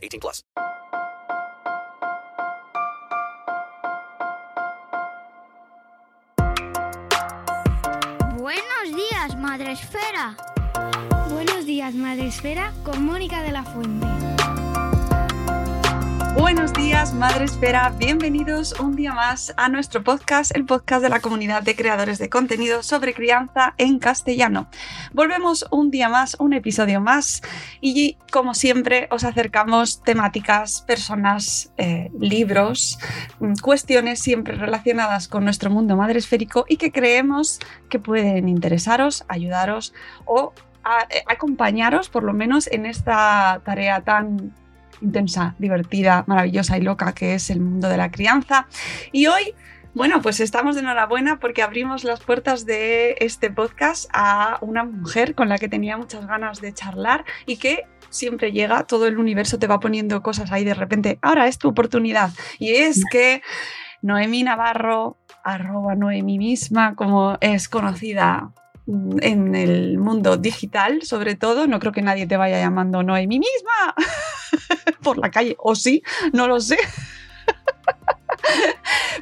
18 plus. Buenos días, Madre Esfera. Buenos días, Madre Esfera, con Mónica de la Fuente. Buenos días, Madre Esfera. Bienvenidos un día más a nuestro podcast, el podcast de la comunidad de creadores de contenido sobre crianza en castellano. Volvemos un día más, un episodio más y como siempre os acercamos temáticas, personas, eh, libros, mm, cuestiones siempre relacionadas con nuestro mundo madre esférico y que creemos que pueden interesaros, ayudaros o eh, acompañaros por lo menos en esta tarea tan intensa, divertida, maravillosa y loca que es el mundo de la crianza. Y hoy, bueno, pues estamos de enhorabuena porque abrimos las puertas de este podcast a una mujer con la que tenía muchas ganas de charlar y que siempre llega, todo el universo te va poniendo cosas ahí de repente, ahora es tu oportunidad. Y es que Noemí Navarro, arroba Noemí misma, como es conocida mm, en el mundo digital, sobre todo, no creo que nadie te vaya llamando Noemí misma por la calle, o sí, no lo sé.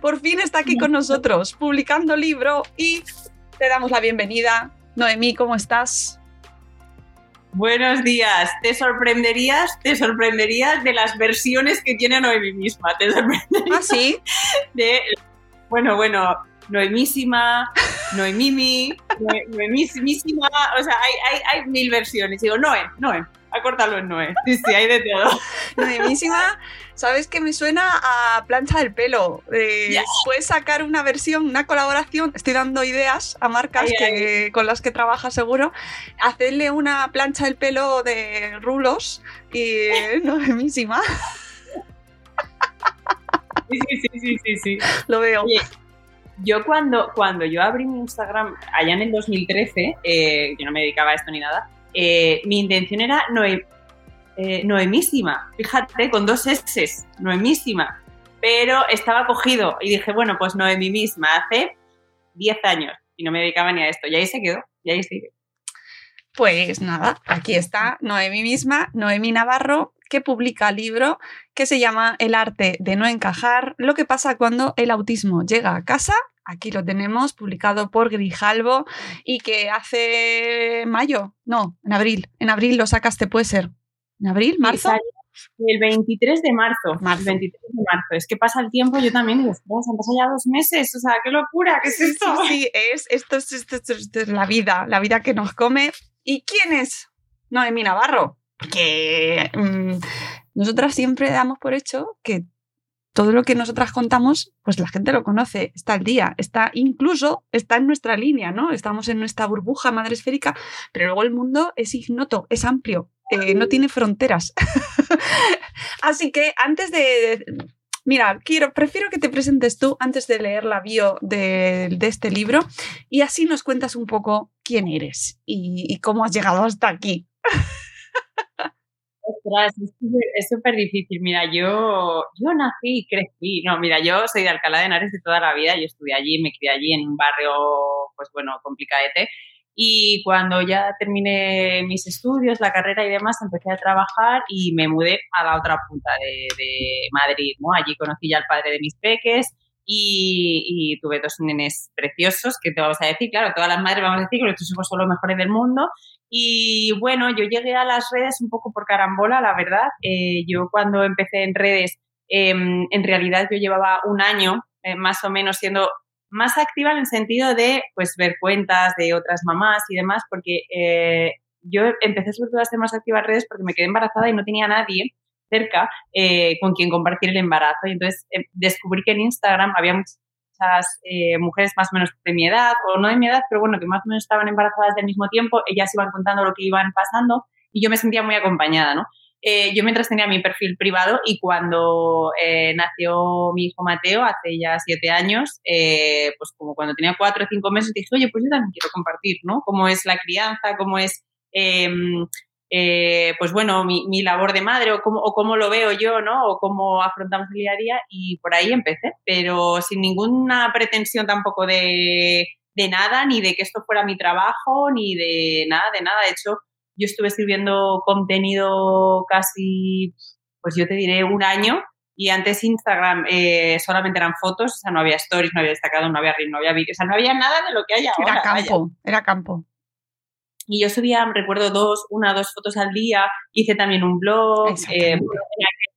Por fin está aquí con nosotros, publicando libro y te damos la bienvenida. Noemí, ¿cómo estás? Buenos días. Te sorprenderías, te sorprenderías de las versiones que tiene Noemí misma. Te sorprenderías ¿Ah, sí? de, bueno, bueno, Noemísima, Noemimi, Noe- Noemísimísima. O sea, hay, hay, hay mil versiones. Digo, Noé, Acórtalo en Noé. Sí, sí, hay de todo. Noemísima, ¿sabes que me suena a plancha del pelo? Eh. Puedes sacar una versión, una colaboración. Estoy dando ideas a marcas Ay, que, con las que trabajas seguro. Hacerle una plancha del pelo de rulos y eh, Noemísima, Sí, sí, sí, sí, sí. sí. lo veo. Oye, yo cuando, cuando yo abrí mi Instagram allá en el 2013, eh, yo no me dedicaba a esto ni nada, eh, mi intención era Noe- eh, Noemísima, fíjate, con dos S, Noemísima, pero estaba cogido y dije, bueno, pues Noemí misma, hace 10 años y no me dedicaba ni a esto, y ahí se quedó, y ahí sigue. Pues nada, aquí está. Noemí misma, Noemí Navarro, que publica libro que se llama El arte de no encajar, lo que pasa cuando el autismo llega a casa. Aquí lo tenemos, publicado por Grijalbo y que hace mayo, no, en abril, en abril lo sacaste, puede ser. ¿En abril? ¿Marzo? El 23 de marzo, Marzo. El 23 de marzo. Es que pasa el tiempo, yo también digo, han pasado ya dos meses, o sea, qué locura, ¿qué es esto? sí, sí, es, esto, es, esto es- esto es la vida, la vida que nos come. ¿Y quién es Noemí Navarro? Porque mm, nosotras siempre damos por hecho que todo lo que nosotras contamos, pues la gente lo conoce, está al día, está incluso, está en nuestra línea, ¿no? Estamos en nuestra burbuja madre esférica, pero luego el mundo es ignoto, es amplio, eh, no tiene fronteras. Así que antes de, Mira, quiero, prefiero que te presentes tú antes de leer la bio de, este libro y así nos cuentas un poco quién eres y, y cómo has llegado hasta aquí. Ostras, es súper- difícil. Mira, yo, yo nací y crecí. No, mira, yo soy de Alcalá de Henares de toda la vida. Yo estudié allí, me crié allí en un barrio, pues bueno, complicadete. Y cuando ya terminé mis estudios, la carrera y demás, empecé a trabajar y me mudé a la otra punta de, de Madrid, ¿no? Allí conocí ya al padre de mis peques y, y tuve dos nenes preciosos, que te vamos a decir, claro, todas las madres vamos a decir que nuestros hijos son los mejores del mundo, Y bueno, yo llegué a las redes un poco por carambola, la verdad. Eh, yo cuando empecé en redes, em, en realidad yo llevaba un año eh, más o menos siendo más activa en el sentido de pues ver cuentas de otras mamás y demás, porque eh, yo empecé sobre todo a ser más activa en redes porque me quedé embarazada y no tenía nadie cerca con quien compartir el embarazo. Y entonces descubrí que en Instagram había eh, mujeres más o menos de mi edad, o no de mi edad, pero bueno, que más o menos estaban embarazadas del mismo tiempo, ellas iban contando lo que iban pasando y yo me sentía muy acompañada, ¿no? Eh, yo mientras tenía mi perfil privado y cuando eh, nació mi hijo Mateo, hace ya siete años, pues como cuando tenía cuatro o cinco meses, dije, oye, pues yo también quiero compartir, ¿no? Cómo es la crianza, cómo es em, eh, pues bueno, mi, labor de madre o cómo, o cómo, lo veo yo, ¿no? O cómo afrontamos el día a día y por ahí empecé, pero sin ninguna pretensión tampoco de, de nada, ni de que esto fuera mi trabajo, ni de nada, de nada. De hecho, yo estuve escribiendo contenido casi, pues yo te diré, un año y antes Instagram eh, solamente eran fotos, o sea, no había stories, no había destacado, no había reel, no había vídeos, o sea, no había nada de lo que hay ahora. Era campo, era campo. Y yo subía, recuerdo, dos, una o dos fotos al día, hice también un blog. Eh,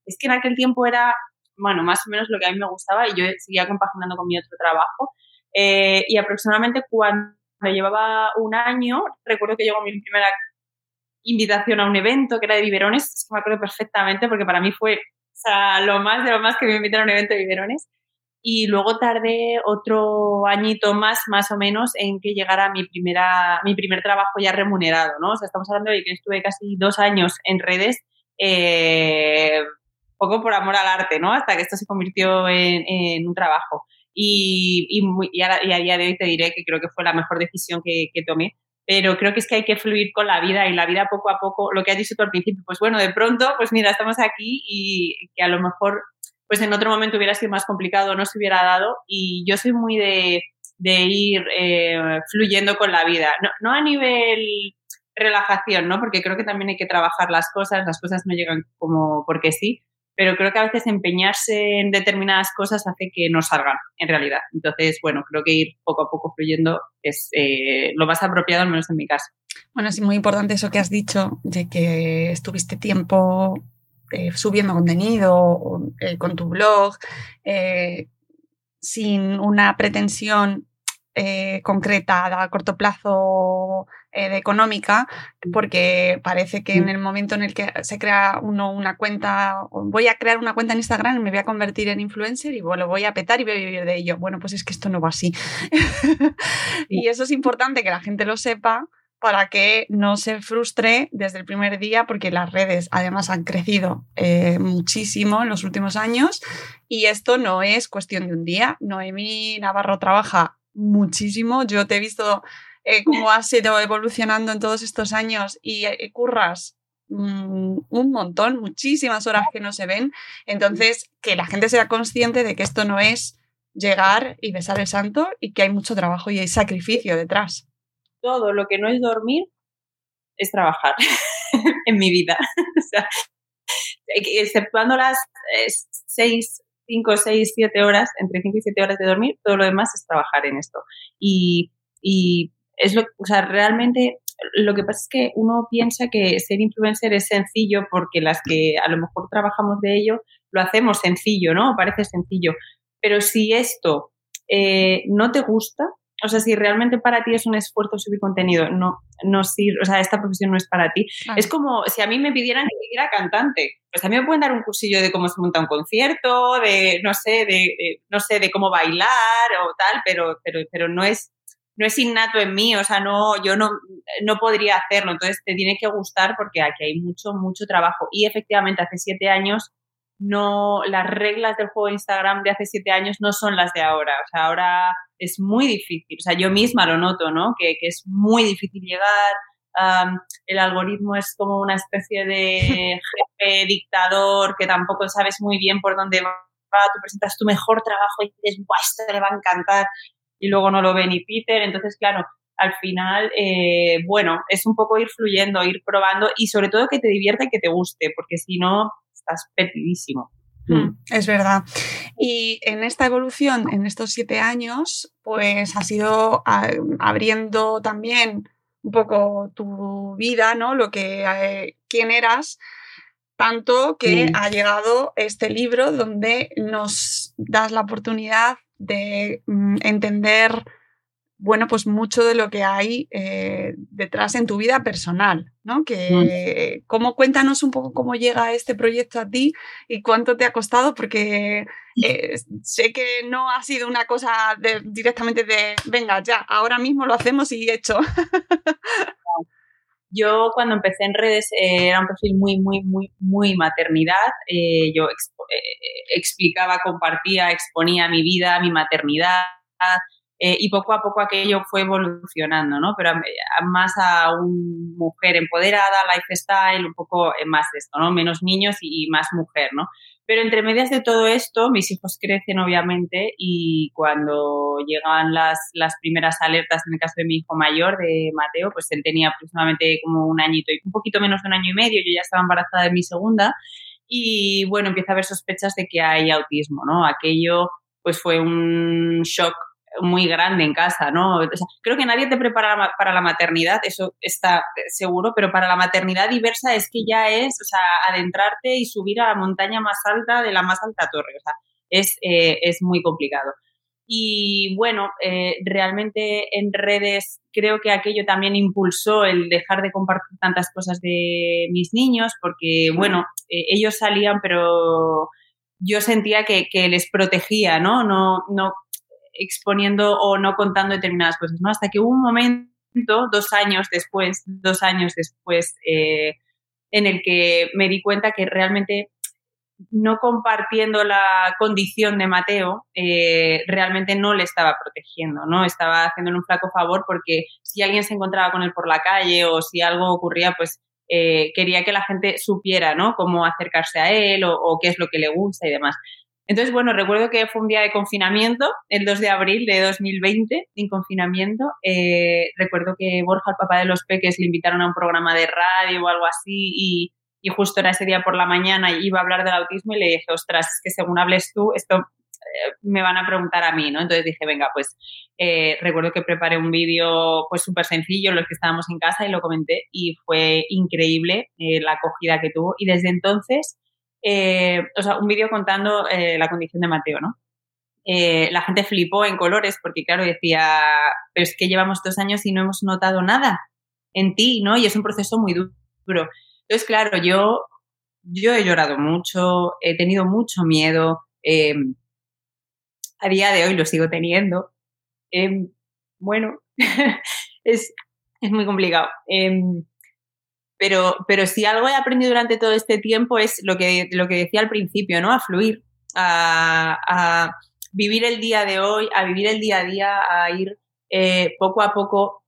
es que en aquel tiempo era, bueno, más o menos lo que a mí me gustaba y yo seguía compaginando con mi otro trabajo. Eh, y aproximadamente cuando llevaba un año, recuerdo que llegó mi primera invitación a un evento que era de biberones, es que me acuerdo perfectamente porque para mí fue lo más de lo más que me invitaron a un evento de biberones y luego tardé otro añito más, más o menos, en que llegara mi, primera, mi primer trabajo ya remunerado, ¿no? O sea, estamos hablando de que estuve casi dos años en redes, eh, poco por amor al arte, ¿no? Hasta que esto se convirtió en, un trabajo. Y, y, a día de hoy te diré que creo que fue la mejor decisión que, que tomé, pero creo que es que hay que fluir con la vida y la vida poco a poco, lo que has dicho tú al principio, pues bueno, de pronto, pues mira, estamos aquí y que a lo mejor pues en otro momento hubiera sido más complicado, no se hubiera dado. Y yo soy muy de, ir eh, fluyendo con la vida, no, a nivel relajación, ¿no? Porque creo que también hay que trabajar las cosas, las cosas no llegan como porque sí, pero creo que a veces empeñarse en determinadas cosas hace que no salgan en realidad. Entonces, bueno, creo que ir poco a poco fluyendo es eh, lo más apropiado, al menos en mi caso. Bueno, es muy importante eso que has dicho, de que estuviste tiempo eh, subiendo contenido eh, con tu blog, eh, sin una pretensión concreta a corto plazo de económica, porque parece que en el momento en el que se crea uno una cuenta, voy a crear una cuenta en Instagram y me voy a convertir en influencer y lo voy a petar y voy a vivir de ello. Bueno, pues es que esto no va así. y eso es importante que la gente lo sepa para que no se frustre desde el primer día, porque las redes además han crecido eh, muchísimo en los últimos años y esto no es cuestión de un día. Noemí Navarro trabaja muchísimo, yo te he visto eh, cómo has ido evolucionando en todos estos años y eh, curras mm, un montón, muchísimas horas que no se ven. Entonces, que la gente sea consciente de que esto no es llegar y besar el santo y que hay mucho trabajo y hay sacrificio detrás todo lo que no es dormir es trabajar en mi vida. exceptuando las 6, 5, 6, 7 horas, entre 5 y 7 horas de dormir, todo lo demás es trabajar en esto. Y, y es lo, o sea, realmente lo que pasa es que uno piensa que ser influencer es sencillo porque las que a lo mejor trabajamos de ello lo hacemos sencillo, ¿no? Parece sencillo. Pero si esto eh, no te gusta, o sea, si realmente para ti es un esfuerzo subir contenido, no, no sirve, o sea, esta profesión no es para ti. Es como si a mí me pidieran que fuera cantante. Pues a mí me pueden dar un cursillo de cómo se monta un concierto, de, no sé, de, no sé, de cómo bailar o tal, pero, pero, pero no es, no es innato en mí, o sea, no, yo no, no podría hacerlo. Entonces te tiene que gustar porque aquí hay mucho, mucho trabajo. Y efectivamente, hace siete años no, las reglas del juego de Instagram de hace siete años no son las de ahora. O sea, ahora es muy difícil. O sea, yo misma lo noto, ¿no? Que, es muy difícil llegar. el algoritmo es como una especie de jefe dictador que tampoco sabes muy bien por dónde va. Tú presentas tu mejor trabajo y dices, ¡guau, esto le va a encantar! Y luego no lo ve ni Peter. Entonces, claro, al final, eh, bueno, es un poco ir fluyendo, ir probando y sobre todo que te divierta y que te guste, porque si no, estás perdidísimo. Mm. Mm. Es verdad. Y en esta evolución, en estos siete años, pues ha sido abriendo también un poco tu vida, ¿no? Lo que, eh, quién eras, tanto que Sí. ha llegado este libro donde nos das la oportunidad de mm, entender, bueno, pues mucho de lo que hay eh, detrás en tu vida personal, ¿no? Que, ¿cómo, cuéntanos un poco cómo llega este proyecto a ti y cuánto te ha costado, porque eh, sé que no ha sido una cosa de- directamente de, venga, ya, ahora mismo lo hacemos y hecho. Yo cuando empecé en redes eh, era un perfil muy, muy, muy, muy maternidad. Eh, yo eh, explicaba, compartía, exponía mi vida, mi maternidad. Eh, y poco a poco aquello fue evolucionando, ¿no? Pero a, a más a una mujer empoderada, lifestyle, un poco eh, más de esto, ¿no? Menos niños y, y más mujer, ¿no? Pero entre medias de todo esto, mis hijos crecen obviamente y cuando llegan las, las primeras alertas, en el caso de mi hijo mayor, de Mateo, pues él tenía aproximadamente como un añito y un poquito menos de un año y medio, yo ya estaba embarazada de mi segunda y bueno, empieza a haber sospechas de que hay autismo, ¿no? Aquello pues fue un shock muy grande en casa, ¿no? Creo que nadie te prepara para la maternidad, eso está seguro, pero para la maternidad diversa es que ya es, o sea, adentrarte y subir a la montaña más alta de la más alta torre, o sea, es, eh, es muy complicado. Y bueno, eh, realmente en redes creo que aquello también impulsó el dejar de compartir tantas cosas de mis niños, porque bueno, eh, ellos salían, pero yo sentía que, que les protegía, ¿no? No, no exponiendo o no contando determinadas cosas. Hasta que hubo un momento, dos años después, dos años después, eh, en el que me di cuenta que realmente no compartiendo la condición de Mateo, eh, realmente no le estaba protegiendo, ¿no? Estaba haciéndole un flaco favor porque si alguien se encontraba con él por la calle o si algo ocurría, pues eh, quería que la gente supiera, ¿no? Cómo acercarse a él o, o, qué es lo que le gusta y demás. Entonces, bueno, recuerdo que fue un día de confinamiento, el 2 de abril de 2020, en confinamiento. Eh, recuerdo que Borja, el papá de los peques, le invitaron a un programa de radio o algo así y, justo era ese día por la mañana y iba a hablar del autismo y le dije, ostras, es que según hables tú, esto eh, me van a preguntar a mí, ¿no? Entonces dije, venga, pues eh, recuerdo que preparé un vídeo pues súper sencillo, los que estábamos en casa y lo comenté y fue increíble eh, la acogida que tuvo y desde entonces, eh, o sea, un vídeo contando eh, la condición de Mateo, ¿no? Eh, la gente flipó en colores porque, claro, decía, pero es que llevamos dos años y no hemos notado nada en ti, ¿no? Y es un proceso muy duro. Entonces, claro, yo, yo he llorado mucho, he tenido mucho miedo, eh, a día de hoy lo sigo teniendo. Eh, bueno, es, es, muy complicado. Pero, pero si algo he aprendido durante todo este tiempo es lo que, lo que decía al principio, ¿no? A fluir, a, vivir el día de hoy, a vivir el día a día, a ir eh, poco a poco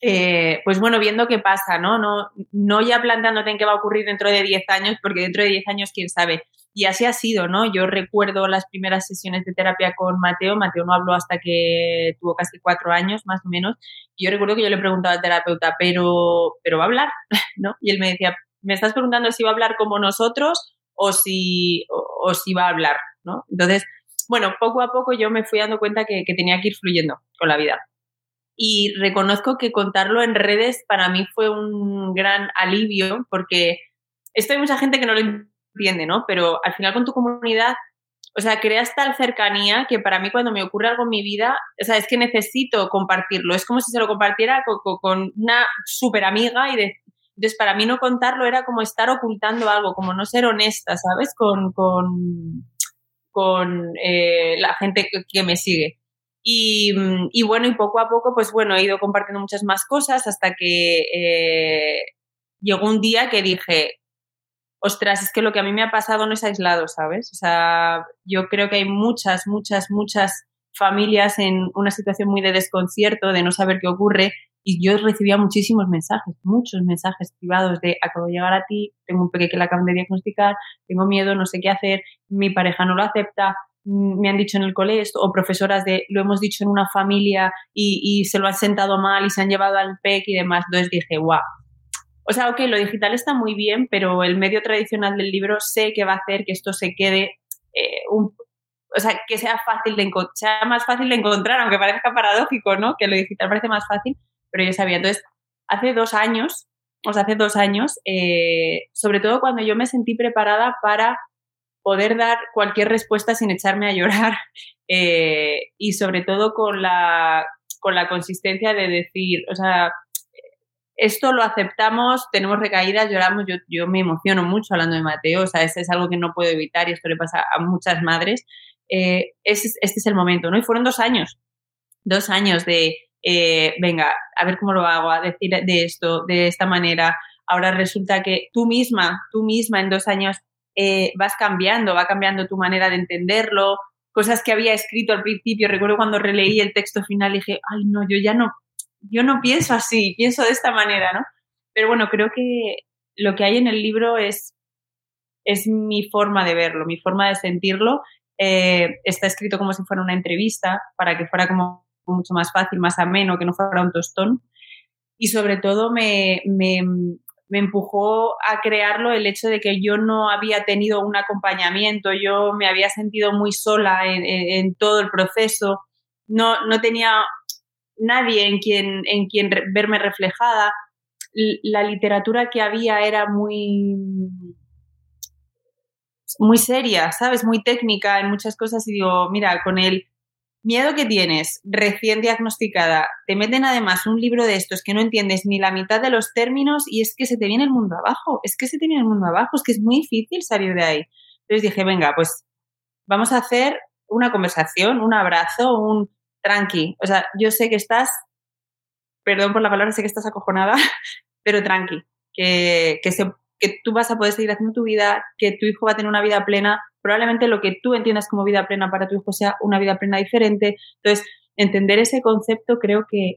eh, pues bueno, viendo qué pasa, ¿no? ¿no? No ya planteándote en qué va a ocurrir dentro de 10 años, porque dentro de 10 años, quién sabe. Y así ha sido, ¿no? Yo recuerdo las primeras sesiones de terapia con Mateo. Mateo no habló hasta que tuvo casi cuatro años, más o menos. Y yo recuerdo que yo le preguntaba al terapeuta, ¿pero, pero va a hablar? ¿No? Y él me decía, ¿me estás preguntando si va a hablar como nosotros o si, o, si va a hablar? ¿No? Entonces, bueno, poco a poco yo me fui dando cuenta que, tenía que ir fluyendo con la vida y reconozco que contarlo en redes para mí fue un gran alivio porque esto hay mucha gente que no lo entiende, ¿no? Pero al final con tu comunidad, o sea, creas tal cercanía que para mí cuando me ocurre algo en mi vida, o sea, es que necesito compartirlo. Es como si se lo compartiera con, con una súper amiga y de, entonces para mí no contarlo era como estar ocultando algo, como no ser honesta, ¿sabes? Con, con, con eh, la gente que me sigue. Y, y, bueno, y poco a poco, pues bueno, he ido compartiendo muchas más cosas hasta que eh, llegó un día que dije, ostras, es que lo que a mí me ha pasado no es aislado, ¿sabes? O sea, yo creo que hay muchas, muchas, muchas familias en una situación muy de desconcierto, de no saber qué ocurre, y yo recibía muchísimos mensajes, muchos mensajes privados de acabo de llegar a ti, tengo un pequeño que le acaban de diagnosticar, tengo miedo, no sé qué hacer, mi pareja no lo acepta, me han dicho en el colegio, o profesoras de lo hemos dicho en una familia y, y, se lo han sentado mal y se han llevado al PEC y demás. Entonces dije, guau. O sea, ok, lo digital está muy bien, pero el medio tradicional del libro sé que va a hacer que esto se quede eh, o sea, que sea fácil de sea más fácil de encontrar, aunque parezca paradójico, ¿no? Que lo digital parece más fácil, pero yo sabía. Entonces, hace dos años, o sea, hace dos años, eh, sobre todo cuando yo me sentí preparada para poder dar cualquier respuesta sin echarme a llorar eh, y sobre todo con la, con la consistencia de decir, o sea, esto lo aceptamos, tenemos recaídas, lloramos, yo, yo me emociono mucho hablando de Mateo, o sea, ese es algo que no puedo evitar y esto le pasa a muchas madres. Eh, este, es el momento, ¿no? Y fueron dos años, dos años de, eh, venga, a ver cómo lo hago, a decir de esto, de esta manera. Ahora resulta que tú misma, tú misma en dos años eh, vas cambiando, va cambiando tu manera de entenderlo, cosas que había escrito al principio. Recuerdo cuando releí el texto final y dije, ay, no, yo ya no, yo no pienso así, pienso de esta manera, ¿no? Pero bueno, creo que lo que hay en el libro es, es mi forma de verlo, mi forma de sentirlo. Eh, está escrito como si fuera una entrevista, para que fuera como mucho más fácil, más ameno, que no fuera un tostón. Y sobre todo me, me, me empujó a crearlo el hecho de que yo no había tenido un acompañamiento, yo me había sentido muy sola en, en todo el proceso, no, no tenía nadie en quien, en quien verme reflejada. La literatura que había era muy, muy seria, ¿sabes? Muy técnica en muchas cosas y digo, mira, con el miedo que tienes recién diagnosticada, te meten además un libro de estos que no entiendes ni la mitad de los términos y es que se te viene el mundo abajo, es que se te viene el mundo abajo, es que es muy difícil salir de ahí. Entonces dije, venga, pues vamos a hacer una conversación, un abrazo, un tranqui. O sea, yo sé que estás, perdón por la palabra, sé que estás acojonada, pero tranqui, que, que, que tú vas a poder seguir haciendo tu vida, que tu hijo va a tener una vida plena. Probablemente lo que tú entiendas como vida plena para tu hijo sea una vida plena diferente. Entonces, entender ese concepto creo que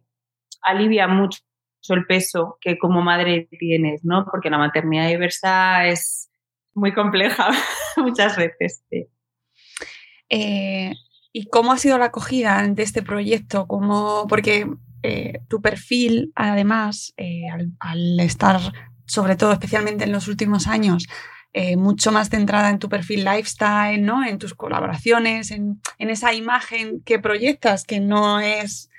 alivia mucho el peso que como madre tienes, ¿no? Porque la maternidad diversa es muy compleja muchas veces. Eh, ¿Y cómo ha sido la acogida de este proyecto? ¿Cómo, porque eh, tu perfil, además, eh, al, estar, sobre todo, especialmente en los últimos años, eh, mucho más centrada en tu perfil lifestyle, ¿no? en tus colaboraciones, en, esa imagen que proyectas, que no es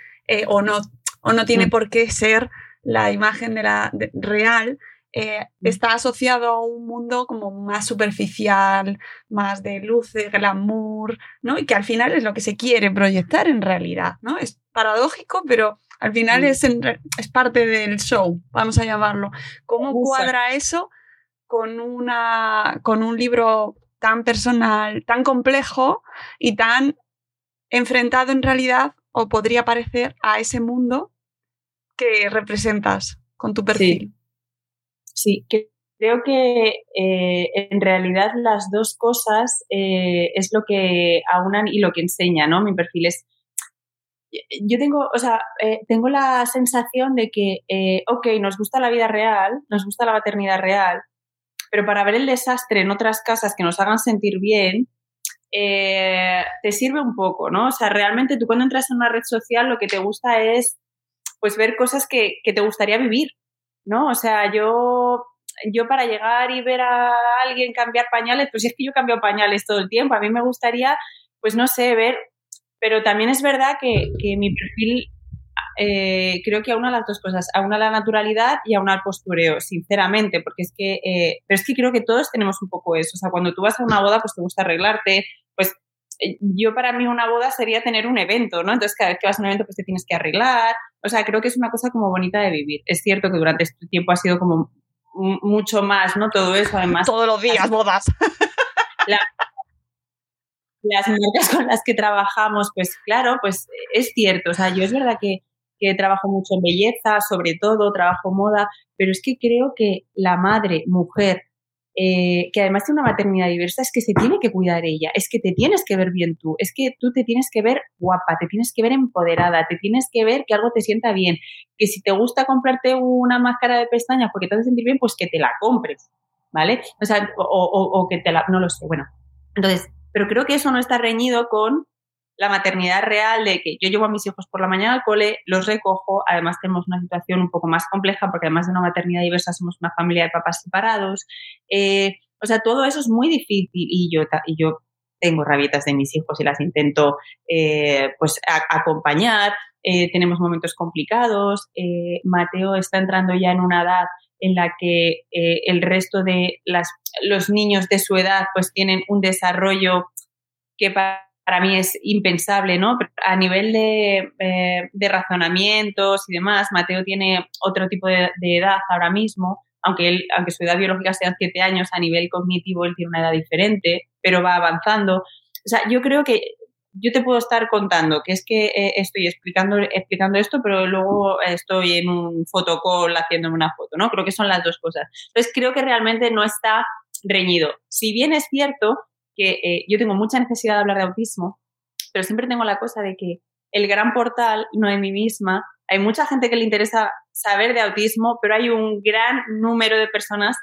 o, no, o no tiene mm. por qué ser la imagen de la real, eh, mm. está asociado a un mundo como más superficial, más de luz, de glamour, ¿no? Y que al final es lo que se quiere proyectar en realidad, ¿no? Es paradójico, pero al final mm. es, es parte del show, vamos a llamarlo. ¿Cómo cuadra eso con, una, con un libro tan personal, tan complejo y tan enfrentado en realidad, o podría parecer, a ese mundo que representas con tu perfil? Sí, creo que eh, en realidad las dos cosas eh, es lo que aunan y lo que enseña, ¿no? Mi perfil es yo tengo, o sea, eh, tengo la sensación de que, ok, nos gusta la vida real, nos gusta la maternidad real, pero para ver el desastre en otras casas que nos hagan sentir bien, te sirve un poco, ¿no? O sea, realmente tú cuando entras en una red social lo que te gusta es, pues, ver cosas que, que te gustaría vivir, ¿no? O sea, yo, yo para llegar y ver a alguien cambiar pañales, pues es que yo cambio pañales todo el tiempo. A mí me gustaría, pues no sé, ver, pero también es verdad que, mi perfil eh, creo que aúna las dos cosas, aúna la naturalidad y aúna el postureo, sinceramente, porque es que, eh, pero es que creo que todos tenemos un poco eso, o sea, cuando tú vas a una boda, pues te gusta arreglarte, yo para mí una boda sería tener un evento, ¿no? Entonces cada vez que vas a un evento pues te tienes que arreglar. O sea, creo que es una cosa como bonita de vivir. Es cierto que durante este tiempo ha sido como mucho más, ¿no? Todo eso además. Todos los días bodas. las marcas con las que trabajamos, pues claro, pues es cierto. O sea, yo es verdad que, que trabajo mucho en belleza, sobre todo, trabajo moda, pero es que creo que la madre, mujer, eh, que además de una maternidad diversa, es que se tiene que cuidar ella, es que te tienes que ver bien tú, es que tú te tienes que ver guapa, te tienes que ver empoderada, te tienes que ver que algo te sienta bien, que si te gusta comprarte una máscara de pestañas porque te hace sentir bien, pues que te la compres, ¿vale? O sea, o que te la, no lo sé, bueno. Entonces, pero creo que eso no está reñido con la maternidad real de que yo llevo a mis hijos por la mañana al cole, los recojo, además tenemos una situación un poco más compleja porque además de una maternidad diversa somos una familia de papás separados. Eh, o sea, todo eso es muy difícil y yo, y yo tengo rabietas de mis hijos y las intento eh, pues acompañar, eh, tenemos momentos complicados, eh, Mateo está entrando ya en una edad en la que el resto de los niños de su edad pues tienen un desarrollo que para, mí es impensable, ¿no? A nivel de, de, razonamientos y demás, Mateo tiene otro tipo de, de, edad ahora mismo, aunque, él, aunque su edad biológica sea 7 años, a nivel cognitivo él tiene una edad diferente, pero va avanzando. O sea, yo creo que yo te puedo estar contando que es que eh, estoy explicando, explicando esto, pero luego estoy en un fotocall haciéndome una foto, ¿no? Creo que son las dos cosas. Entonces, creo que realmente no está reñido. Si bien es cierto que eh, yo tengo mucha necesidad de hablar de autismo, pero siempre tengo la cosa de que el gran portal no es mí misma. Hay mucha gente que le interesa saber de autismo, pero hay un gran número de personas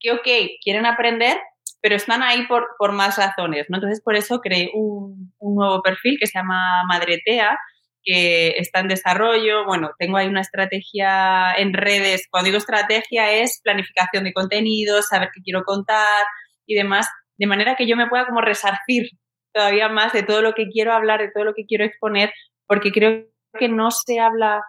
que, ok, quieren aprender, pero están ahí por, por más razones, ¿no? Entonces, por eso creé un, un nuevo perfil que se llama Madretea, que está en desarrollo. Bueno, tengo ahí una estrategia en redes. Cuando digo estrategia es planificación de contenidos, saber qué quiero contar y demás, de manera que yo me pueda como resarcir todavía más de todo lo que quiero hablar, de todo lo que quiero exponer, porque creo que no se habla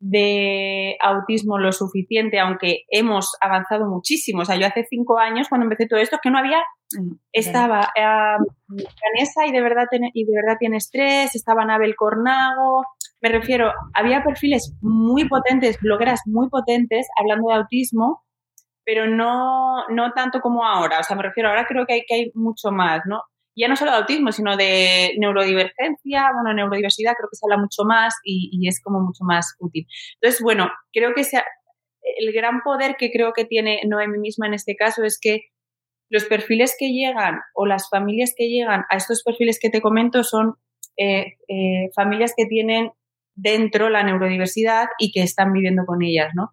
de autismo lo suficiente, aunque hemos avanzado muchísimo. O sea, yo hace cinco años, cuando empecé todo esto, que no había, mm, estaba uh, Vanessa y de, verdad y de verdad tiene estrés, estaba Anabel Cornago, me refiero, había perfiles muy potentes, blogueras muy potentes hablando de autismo, pero no, no tanto como ahora. O sea, me refiero, ahora creo que hay, que hay mucho más, ¿no? ya no solo de autismo, sino de neurodivergencia, bueno, neurodiversidad creo que se habla mucho más y, es como mucho más útil. Entonces, bueno, creo que sea, el gran poder que creo que tiene Noemi misma en este caso es que los perfiles que llegan o las familias que llegan a estos perfiles que te comento son eh, eh, familias que tienen dentro la neurodiversidad y que están viviendo con ellas, ¿no?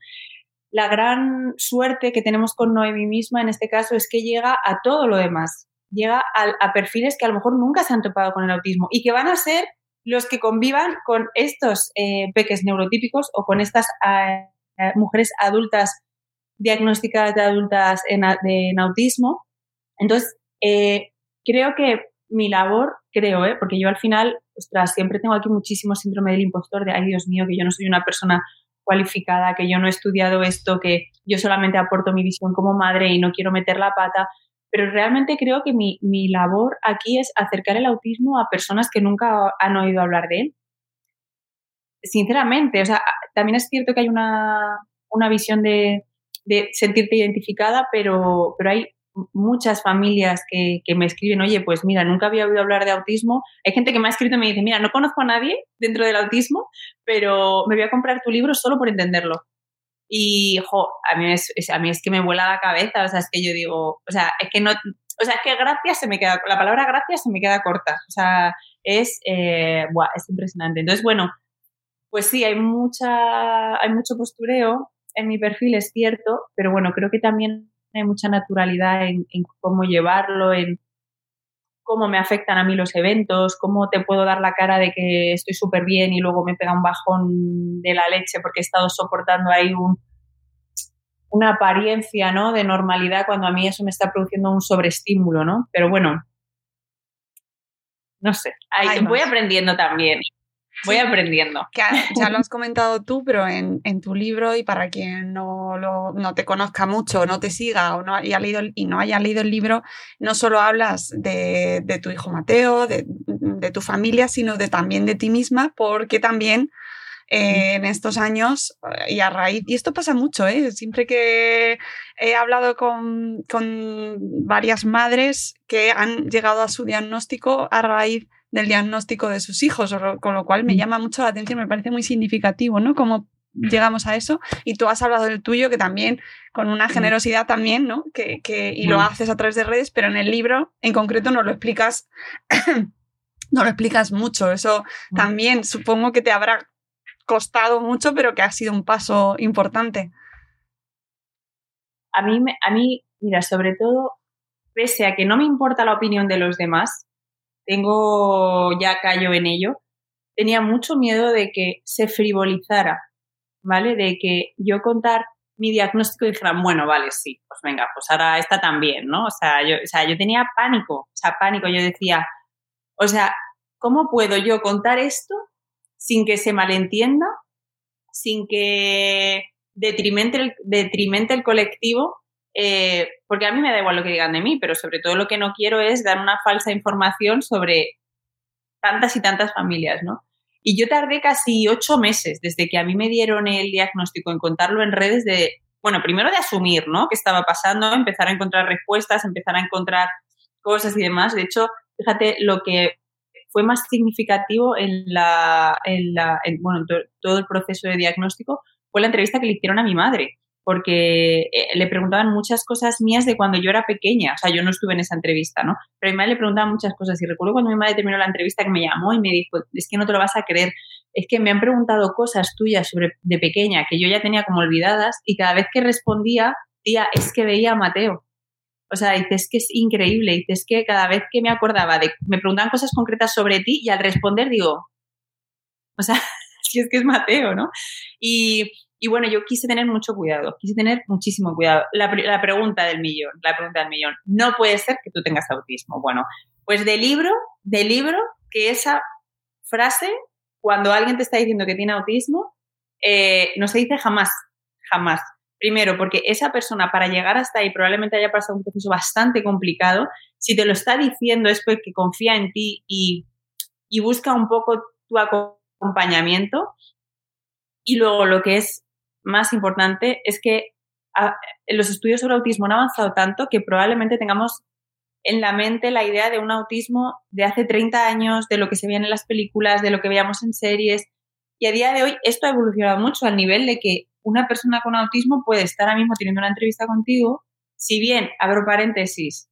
La gran suerte que tenemos con Noemi misma en este caso es que llega a todo lo demás llega a, perfiles que a lo mejor nunca se han topado con el autismo y que van a ser los que convivan con estos eh, peques neurotípicos o con estas eh, eh, mujeres adultas diagnosticadas de adultas en, autismo. Entonces, creo que mi labor, creo, porque yo al final, ostras, siempre tengo aquí muchísimo síndrome del impostor de, ay Dios mío, que yo no soy una persona cualificada, que yo no he estudiado esto, que yo solamente aporto mi visión como madre y no quiero meter la pata pero realmente creo que mi, mi, labor aquí es acercar el autismo a personas que nunca han oído hablar de él. Sinceramente, o sea, también es cierto que hay una, una visión de, de, sentirte identificada, pero, pero hay muchas familias que, que, me escriben, oye, pues mira, nunca había oído hablar de autismo. Hay gente que me ha escrito y me dice, mira, no conozco a nadie dentro del autismo, pero me voy a comprar tu libro solo por entenderlo. Y, jo, a mí, es, a mí es que me vuela la cabeza, o sea, es que yo digo, o sea, es que no, o sea, es que gracias se me queda, la palabra gracias se me queda corta, o sea, es, eh, es impresionante. Entonces, bueno, pues sí, hay mucha, hay mucho postureo en mi perfil, es cierto, pero bueno, creo que también hay mucha naturalidad en, en cómo llevarlo, en cómo me afectan a mí los eventos, cómo te puedo dar la cara de que estoy súper bien y luego me pega un bajón de la leche porque he estado soportando ahí un, una apariencia ¿no? de normalidad cuando a mí eso me está produciendo un sobreestímulo, ¿no? Pero bueno, no sé, voy aprendiendo también. Voy aprendiendo. ya lo has comentado tú, pero en, tu libro y para quien no, lo, no te conozca mucho, no te siga o no haya leído, y no haya leído el libro, no solo hablas de, tu hijo Mateo, de, tu familia, sino de, también de ti misma, porque también eh, en estos años eh, y a raíz, y esto pasa mucho, ¿eh? siempre que he hablado con, con varias madres que han llegado a su diagnóstico a raíz del diagnóstico de sus hijos, con lo cual me mm. llama mucho la atención, me parece muy significativo, ¿no? Cómo llegamos a eso. Y tú has hablado del tuyo, que también, con una mm. generosidad también, ¿no? Que, que y lo mm. haces a través de redes, pero en el libro en concreto no lo explicas, no lo explicas mucho. Eso también supongo que te habrá costado mucho, pero que ha sido un paso importante. A mí, a mí, mira, sobre todo, pese a que no me importa la opinión de los demás, tengo, ya callo en ello, tenía mucho miedo de que se frivolizara, ¿vale? De que yo contar mi diagnóstico y dijeran, bueno, vale, sí, pues venga, pues ahora está también, ¿no? O sea, yo, o sea, yo tenía pánico, o sea, pánico, yo decía, o sea, ¿cómo puedo yo contar esto sin que se malentienda, sin que detrimente el, el colectivo, eh, porque a mí me da igual lo que digan de mí, pero sobre todo lo que no quiero es dar una falsa información sobre tantas y tantas familias, ¿no? Y yo tardé casi ocho meses desde que a mí me dieron el diagnóstico en contarlo en redes de, bueno, primero de asumir, ¿no? ¿Qué estaba pasando? Empezar a encontrar respuestas, empezar a encontrar cosas y demás. De hecho, fíjate, lo que fue más significativo en, la, en, la, bueno, todo el proceso de diagnóstico fue la entrevista que le hicieron a mi madre, porque eh, le preguntaban muchas cosas mías de cuando yo era pequeña, o sea, yo no estuve en esa entrevista, ¿no? Pero a mi madre le preguntaban muchas cosas y recuerdo cuando mi madre terminó la entrevista que me llamó y me dijo, es que no te lo vas a creer, es que me han preguntado cosas tuyas sobre de pequeña que yo ya tenía como olvidadas y cada vez que respondía, tía, es que veía a Mateo. O sea, dices que es increíble, dices que cada vez que me acordaba de, me preguntaban cosas concretas sobre ti y al responder digo, o sea, si es que es Mateo, ¿no? Y, y, bueno, yo quise tener mucho cuidado, quise tener muchísimo cuidado. La, la, pregunta del millón, la pregunta del millón, no puede ser que tú tengas autismo. Bueno, pues de libro, de libro, que esa frase, cuando alguien te está diciendo que tiene autismo, eh, no se dice jamás, jamás. Primero, porque esa persona para llegar hasta ahí probablemente haya pasado un proceso bastante complicado. Si te lo está diciendo es porque confía en ti y, busca un poco tu acompañamiento. Y luego lo que es más importante es que los estudios sobre autismo han avanzado tanto que probablemente tengamos en la mente la idea de un autismo de hace 30 años, de lo que se veía en las películas, de lo que veíamos en series. Y a día de hoy esto ha evolucionado mucho al nivel de que una persona con autismo puede estar ahora mismo teniendo una entrevista contigo, si bien, abro paréntesis,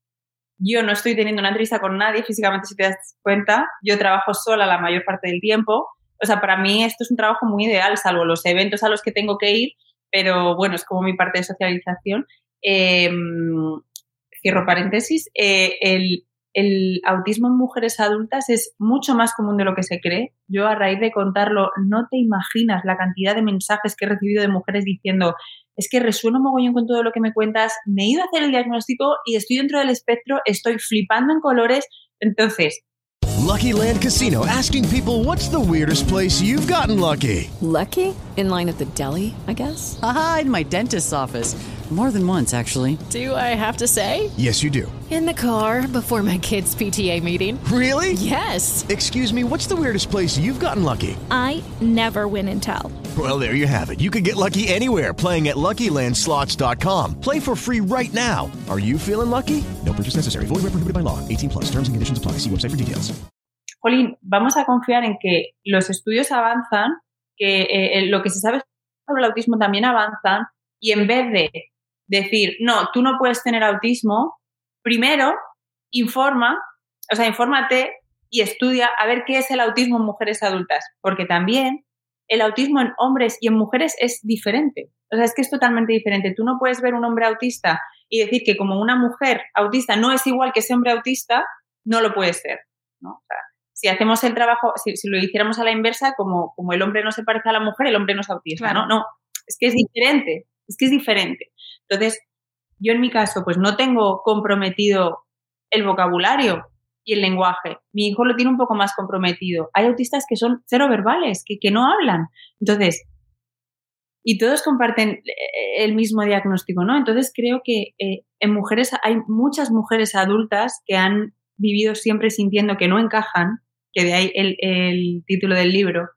yo no estoy teniendo una entrevista con nadie físicamente, si te das cuenta, yo trabajo sola la mayor parte del tiempo, o sea, para mí esto es un trabajo muy ideal, salvo los eventos a los que tengo que ir, pero bueno, es como mi parte de socialización. Em, cierro paréntesis, eh, el, el autismo en mujeres adultas es mucho más común de lo que se cree. Yo a raíz de contarlo, no te imaginas la cantidad de mensajes que he recibido de mujeres diciendo, es que resueno mogollón con todo lo que me cuentas, me he ido a hacer el diagnóstico y estoy dentro del espectro, estoy flipando en colores. Entonces... Lucky Land Casino, asking people what's the weirdest place you've gotten lucky. Lucky? In line at the deli, I guess. Aha, in my dentist's office. More than once, actually. Do I have to say? Yes, you do. In the car before my kids' PTA meeting. Really? Yes. Excuse me, what's the weirdest place you've gotten lucky? I never win and tell. Well, there you have it. You can get lucky anywhere playing at LuckyLandSlots.com. Play for free right now. Are you feeling lucky? No purchase necessary. Void where prohibited by law. 18 plus. Terms and conditions apply. See website for details. Jolín, vamos a confiar en que los estudios avanzan, que eh, lo que se sabe sobre el autismo también avanzan y en vez de decir, no, tú no puedes tener autismo, primero informa, o sea, infórmate y estudia a ver qué es el autismo en mujeres adultas, porque también el autismo en hombres y en mujeres es diferente. O sea, es que es totalmente diferente. Tú no puedes ver un hombre autista y decir que como una mujer autista no es igual que ese hombre autista, no lo puede ser. ¿no? O sea, si hacemos el trabajo, si, lo hiciéramos a la inversa, como, como el hombre no se parece a la mujer, el hombre no es autista, ¿no? No, es que es diferente, es que es diferente. Entonces, yo en mi caso, pues no tengo comprometido el vocabulario y el lenguaje. Mi hijo lo tiene un poco más comprometido. Hay autistas que son cero verbales, que, que no hablan. Entonces, y todos comparten eh, el mismo diagnóstico, ¿no? Entonces creo que eh, en mujeres hay muchas mujeres adultas que han vivido siempre sintiendo que no encajan, que de ahí el, el título del libro,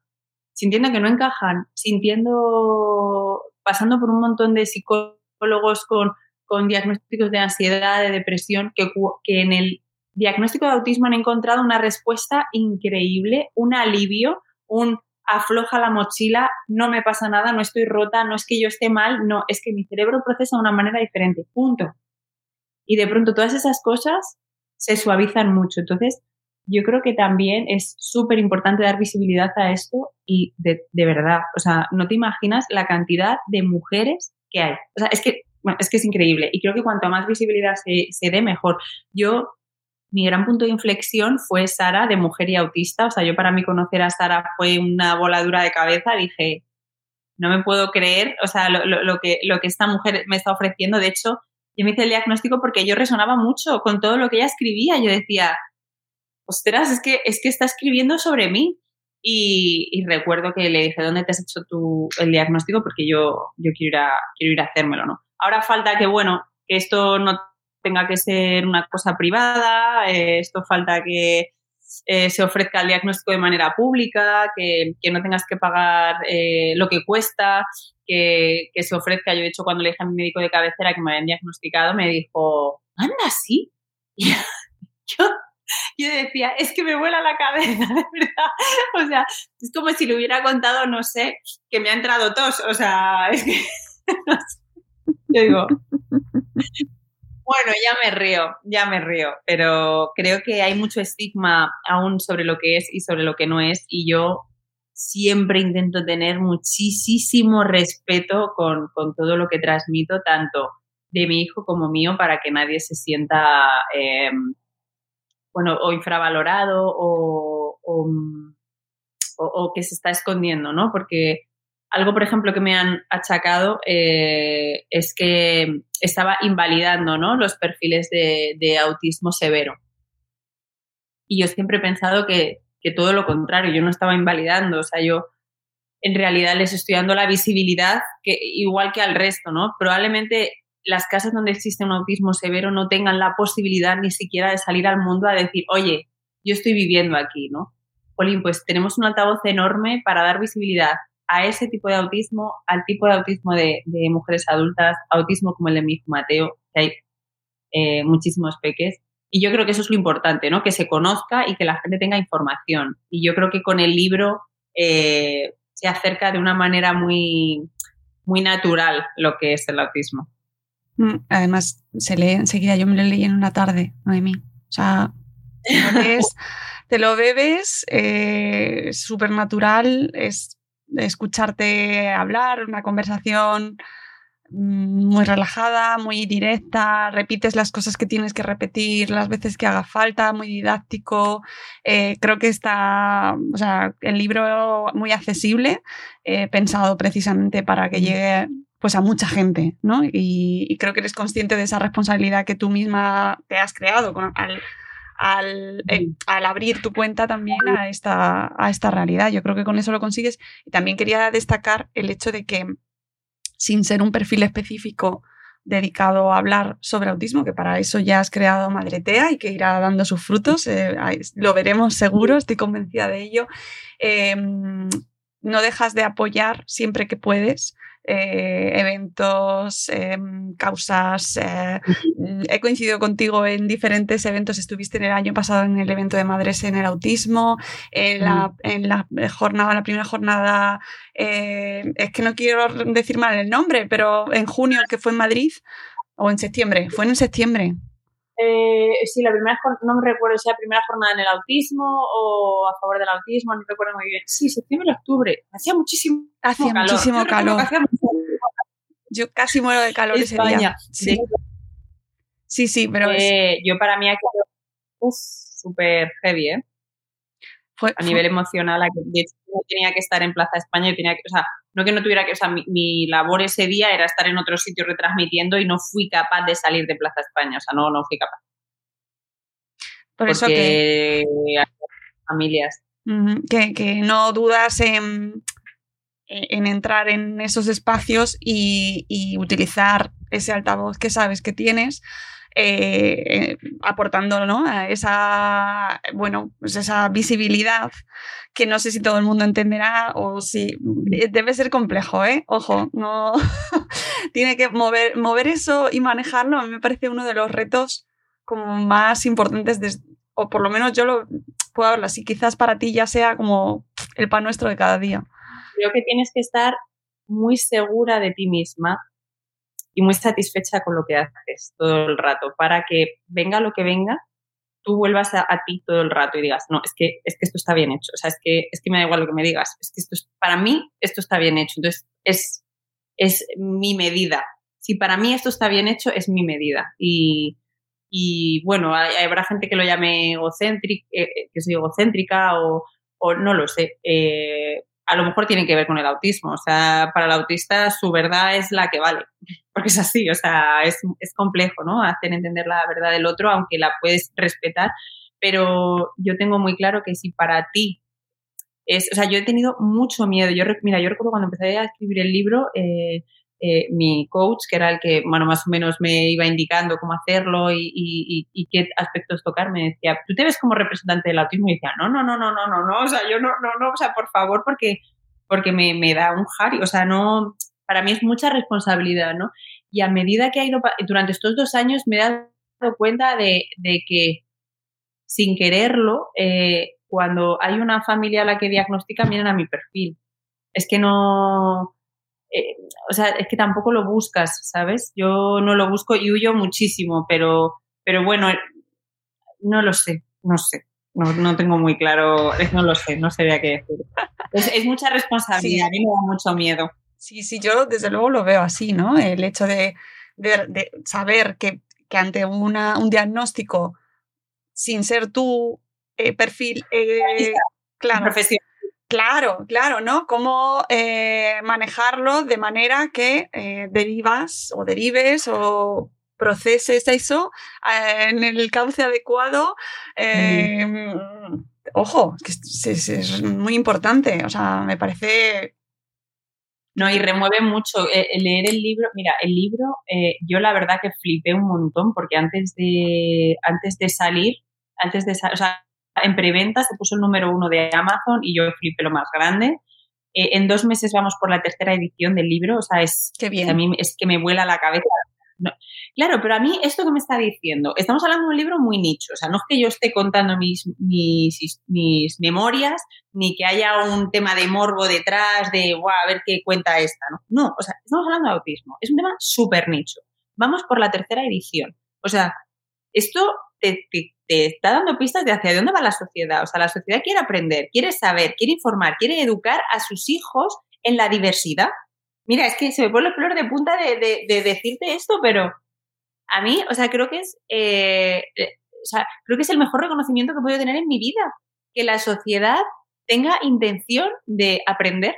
sintiendo que no encajan, sintiendo, pasando por un montón de psicólogos con, con diagnósticos de ansiedad, de depresión, que, que en el diagnóstico de autismo han encontrado una respuesta increíble, un alivio, un afloja la mochila, no me pasa nada, no estoy rota, no es que yo esté mal, no, es que mi cerebro procesa de una manera diferente, punto. Y de pronto todas esas cosas se suavizan mucho. Entonces, yo creo que también es súper importante dar visibilidad a esto y de, verdad, o sea, no te imaginas la cantidad de mujeres que hay. O sea, es que, es que es increíble y creo que cuanto más visibilidad se, se dé, mejor. Yo, mi gran punto de inflexión fue Sara de Mujer y Autista. O sea, yo para mí conocer a Sara fue una voladura de cabeza. Dije, no me puedo creer, o sea, lo, lo, lo, que, lo que esta mujer me está ofreciendo. De hecho, yo me hice el diagnóstico porque yo resonaba mucho con todo lo que ella escribía. Yo decía, ostras, es que, es que está escribiendo sobre mí. Y, recuerdo que le dije, ¿dónde te has hecho tu, el diagnóstico? Porque yo, yo quiero, ir a, quiero ir a hacérmelo, ¿no? Ahora falta que, bueno, que esto no tenga que ser una cosa privada, eh, esto falta que eh, se ofrezca el diagnóstico de manera pública, que, no tengas que pagar eh, lo que cuesta, que, se ofrezca. Yo, de hecho, cuando le dije a mi médico de cabecera que me habían diagnosticado, me dijo, anda, sí. yo, yo decía, es que me vuela la cabeza, de verdad. O sea, es como si le hubiera contado, no sé, que me ha entrado tos. O sea, es que. Yo digo, bueno, ya me río, ya me río, pero creo que hay mucho estigma aún sobre lo que es y sobre lo que no es y yo siempre intento tener muchísimo respeto con, todo lo que transmito, tanto de mi hijo como mío, para que nadie se sienta, em, bueno, o infravalorado o, o, o, que se está escondiendo, ¿no? Porque algo, por ejemplo, que me han achacado eh, es que estaba invalidando ¿no? los perfiles de, autismo severo. Y yo siempre he pensado que, todo lo contrario, yo no estaba invalidando, o sea, yo en realidad les estoy dando la visibilidad que, igual que al resto, ¿no? Probablemente las casas donde existe un autismo severo no tengan la posibilidad ni siquiera de salir al mundo a decir, oye, yo estoy viviendo aquí, ¿no? Polín, pues tenemos un altavoz enorme para dar visibilidad a ese tipo de autismo, al tipo de autismo de, mujeres adultas, autismo como el de mi hijo Mateo, que hay eh, muchísimos peques. Y yo creo que eso es lo importante, ¿no? Que se conozca y que la gente tenga información. Y yo creo que con el libro eh, se acerca de una manera muy, muy natural lo que es el autismo. Mm, además, se lee enseguida, yo me lo leí en una tarde, Noemí. O sea, te lo bebes, eh, es súper natural, es escucharte hablar, una conversación mm, muy relajada, muy directa, repites las cosas que tienes que repetir las veces que haga falta, muy didáctico. Eh, creo que está, o sea, el libro muy accesible, eh, pensado precisamente para que llegue pues a mucha gente, ¿no? Y, creo que eres consciente de esa responsabilidad que tú misma te has creado con, al, eh, al, abrir tu cuenta también a esta, a esta realidad. Yo creo que con eso lo consigues. Y también quería destacar el hecho de que sin ser un perfil específico dedicado a hablar sobre autismo, que para eso ya has creado Madretea y que irá dando sus frutos, eh, lo veremos seguro, estoy convencida de ello. Em, no dejas de apoyar siempre que puedes eh, eventos, em, causas. Eh, mm, he coincidido contigo en diferentes eventos. Estuviste en el año pasado en el evento de Madres en el autismo, en la, en la jornada, la primera jornada, eh, es que no quiero decir mal el nombre, pero en junio, que fue en Madrid, o en septiembre, fue en septiembre. Eh, sí, la primera, no me recuerdo si la primera jornada en el autismo o a favor del autismo, no recuerdo muy bien. Sí, septiembre, octubre. Hacía muchísimo Hacía calor. muchísimo calor. Yo casi muero de calor ese día. Sí. sí, sí, pero eh, yo para mí ha sido súper heavy, ¿eh? a nivel emocional, hecho, tenía que estar en Plaza España y tenía que, o sea, no que no tuviera que, o sea, mi, labor ese día era estar en otro sitio retransmitiendo y no fui capaz de salir de Plaza España, o sea, no, no fui capaz. Por eso que... Familias. que, no dudas en, en, entrar en esos espacios y, y utilizar ese altavoz que sabes que tienes eh, aportando ¿no? esa, bueno, pues esa visibilidad que no sé si todo el mundo entenderá o si eh, debe ser complejo, ¿eh? Ojo, no tiene que mover, mover eso y manejarlo. A mí me parece uno de los retos como más importantes, o por lo menos yo lo puedo hablar así, quizás para ti ya sea como el pan nuestro de cada día. Creo que tienes que estar muy segura de ti misma y muy satisfecha con lo que haces todo el rato, para que venga lo que venga, tú vuelvas a, ti todo el rato y digas, no, es que, es que esto está bien hecho, o sea, es que, es que me da igual lo que me digas, es que esto es, para mí esto está bien hecho, entonces es, es mi medida. Si para mí esto está bien hecho, es mi medida. Y, y bueno, habrá gente que lo llame egocéntrica, eh, eh, que soy egocéntrica o, o no lo sé. Eh, a lo mejor tiene que ver con el autismo. O sea, para el autista su verdad es la que vale, porque es así, o sea, es, complejo, ¿no? Hacer entender la verdad del otro, aunque la puedes respetar, pero yo tengo muy claro que si para ti Es, o sea, yo he tenido mucho miedo. Yo, mira, yo recuerdo cuando empecé a escribir el libro, eh, eh, mi coach, que era el que, bueno, más o menos me iba indicando cómo hacerlo y, qué aspectos tocar, me decía, ¿tú te ves como representante del autismo? Y decía, no, no, no, no, no, no, no, o sea, yo no, no, no, o sea, por favor, porque, porque me, me da un jari, o sea, no, para mí es mucha responsabilidad, ¿no? Y a medida que ha ido, durante estos dos años me he dado cuenta de, de que sin quererlo, eh, cuando hay una familia a la que diagnostica, miran a mi perfil. Es que no, eh, o sea, es que tampoco lo buscas, ¿sabes? Yo no lo busco y huyo muchísimo, pero, pero bueno, no lo sé, no sé. No, no tengo muy claro, no lo sé, no sabía qué decir. Es, mucha responsabilidad, a mí me da mucho miedo. Sí, sí, yo desde luego lo veo así, ¿no? El hecho de, de, saber que, que ante una, un diagnóstico, sin ser tu eh, perfil, eh, claro, profesión Claro, claro, ¿no? Cómo eh, manejarlo de manera que eh, derivas o derives o proceses eso eh, en el cauce adecuado. Em, ojo, que es, muy importante. O sea, me parece. No, y remueve mucho. leer el libro, mira, el libro, yo la verdad que flipé un montón porque antes de, antes de salir, antes de o sea, en preventa, se puso el número uno de Amazon y yo flipé lo más grande. Eh, en dos meses vamos por la tercera edición del libro, o sea, es, bien. a mí es que me vuela la cabeza. Claro, pero a mí esto que me está diciendo, estamos hablando de un libro muy nicho, o sea, no es que yo esté contando mis, mis, mis memorias, ni que haya un tema de morbo detrás, de, guau, a ver qué cuenta esta, ¿no? No, o sea, estamos hablando de autismo, es un tema súper nicho. Vamos por la tercera edición. O sea, esto te, está dando pistas de hacia dónde va la sociedad. O sea, la sociedad quiere aprender, quiere saber, quiere informar, quiere educar a sus hijos en la diversidad. Mira, es que se me pone el flor de punta de, decirte esto, pero a mí, o sea, creo que es, eh, sea, creo que es el mejor reconocimiento que he podido tener en mi vida, que la sociedad tenga intención de aprender,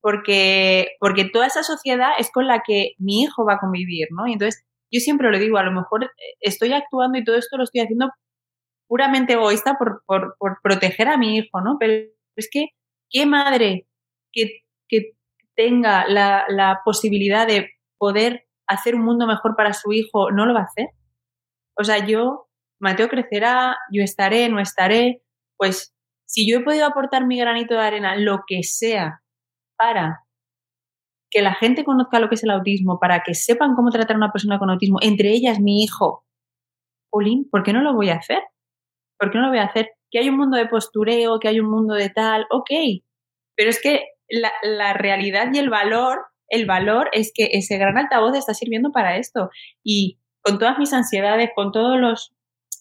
porque, porque toda esa sociedad es con la que mi hijo va a convivir, ¿no? Y entonces, yo siempre lo digo, a lo mejor eh, estoy actuando y todo esto lo estoy haciendo puramente egoísta por, proteger a mi hijo, ¿no? Pero es que, ¿qué madre que, tenga la, posibilidad de poder hacer un mundo mejor para su hijo no lo va a hacer? O sea, yo, Mateo crecerá, yo estaré, no estaré, pues si yo he podido aportar mi granito de arena, lo que sea, para que la gente conozca lo que es el autismo, para que sepan cómo tratar a una persona con autismo, entre ellas mi hijo, Pauline, ¿por qué no lo voy a hacer? ¿Por qué no lo voy a hacer? Que hay un mundo de postureo, que hay un mundo de tal, ok, pero es que la, realidad y el valor, el valor es que ese gran altavoz está sirviendo para esto. Y con todas mis ansiedades, con todos los,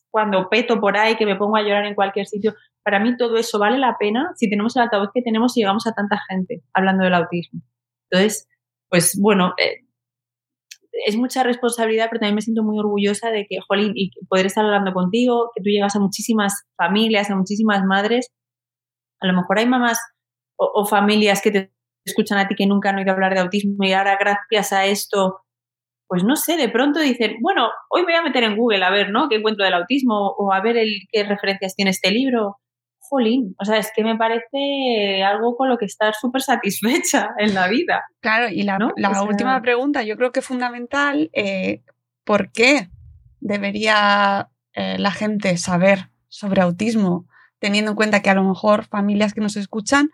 cuando peto por ahí, que me pongo a llorar en cualquier sitio, para mí todo eso vale la pena si tenemos el altavoz que tenemos y llegamos a tanta gente hablando del autismo. Entonces, pues bueno, eh, es mucha responsabilidad, pero también me siento muy orgullosa de que, jolín, y poder estar hablando contigo, que tú llegas a muchísimas familias, a muchísimas madres. A lo mejor hay mamás o, familias que te escuchan a ti que nunca han oído hablar de autismo y ahora gracias a esto, pues no sé, de pronto dicen, bueno, hoy voy a meter en Google a ver, ¿no? ¿Qué encuentro del autismo? O a ver el, qué referencias tiene este libro jolín, o sea, es que me parece algo con lo que estar súper satisfecha en la vida. Claro, y la, última pregunta, yo creo que es fundamental, eh, ¿por qué debería eh, la gente saber sobre autismo, teniendo en cuenta que a lo mejor familias que nos escuchan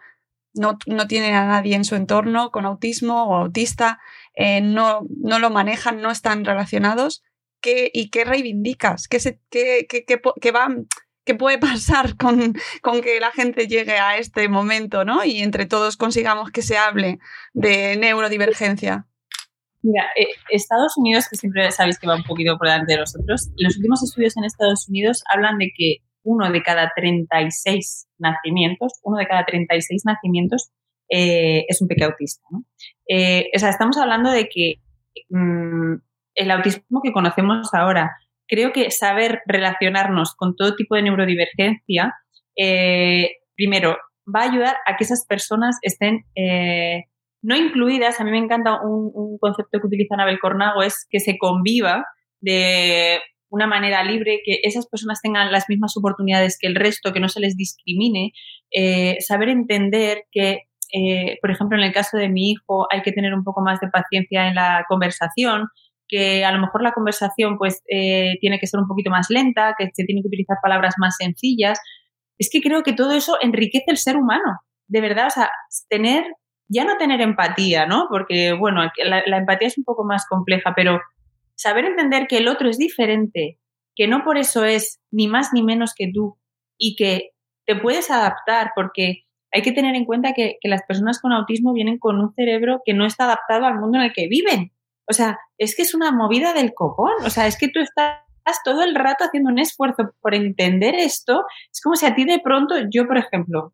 no, tienen a nadie en su entorno con autismo o autista, eh, no, no lo manejan, no están relacionados? ¿Qué, ¿Y qué reivindicas? ¿Qué, se, qué, qué, qué va qué puede pasar con, con, que la gente llegue a este momento, ¿no? Y entre todos consigamos que se hable de neurodivergencia. Mira, eh, Estados Unidos, que siempre sabéis que va un poquito por delante de nosotros, los últimos estudios en Estados Unidos hablan de que uno de cada 36 nacimientos, uno de cada 36 nacimientos eh, es un pequeño autista. Eh, o sea, estamos hablando de que mm, el autismo que conocemos ahora, creo que saber relacionarnos con todo tipo de neurodivergencia, eh, primero, va a ayudar a que esas personas estén eh, no incluidas. A mí me encanta un, concepto que utiliza Anabel Cornago, es que se conviva de una manera libre, que esas personas tengan las mismas oportunidades que el resto, que no se les discrimine, eh, saber entender que, eh, por ejemplo, en el caso de mi hijo hay que tener un poco más de paciencia en la conversación, que a lo mejor la conversación pues eh, tiene que ser un poquito más lenta, que se tienen que utilizar palabras más sencillas. Es que creo que todo eso enriquece el ser humano, de verdad, o sea, tener, ya no tener empatía, ¿no? Porque, bueno, la empatía es un poco más compleja, pero saber entender que el otro es diferente, que no por eso es ni más ni menos que tú y que te puedes adaptar porque hay que tener en cuenta que, las personas con autismo vienen con un cerebro que no está adaptado al mundo en el que viven. O sea, es que es una movida del copón. O sea, es que tú estás todo el rato haciendo un esfuerzo por entender esto. Es como si a ti de pronto, yo por ejemplo,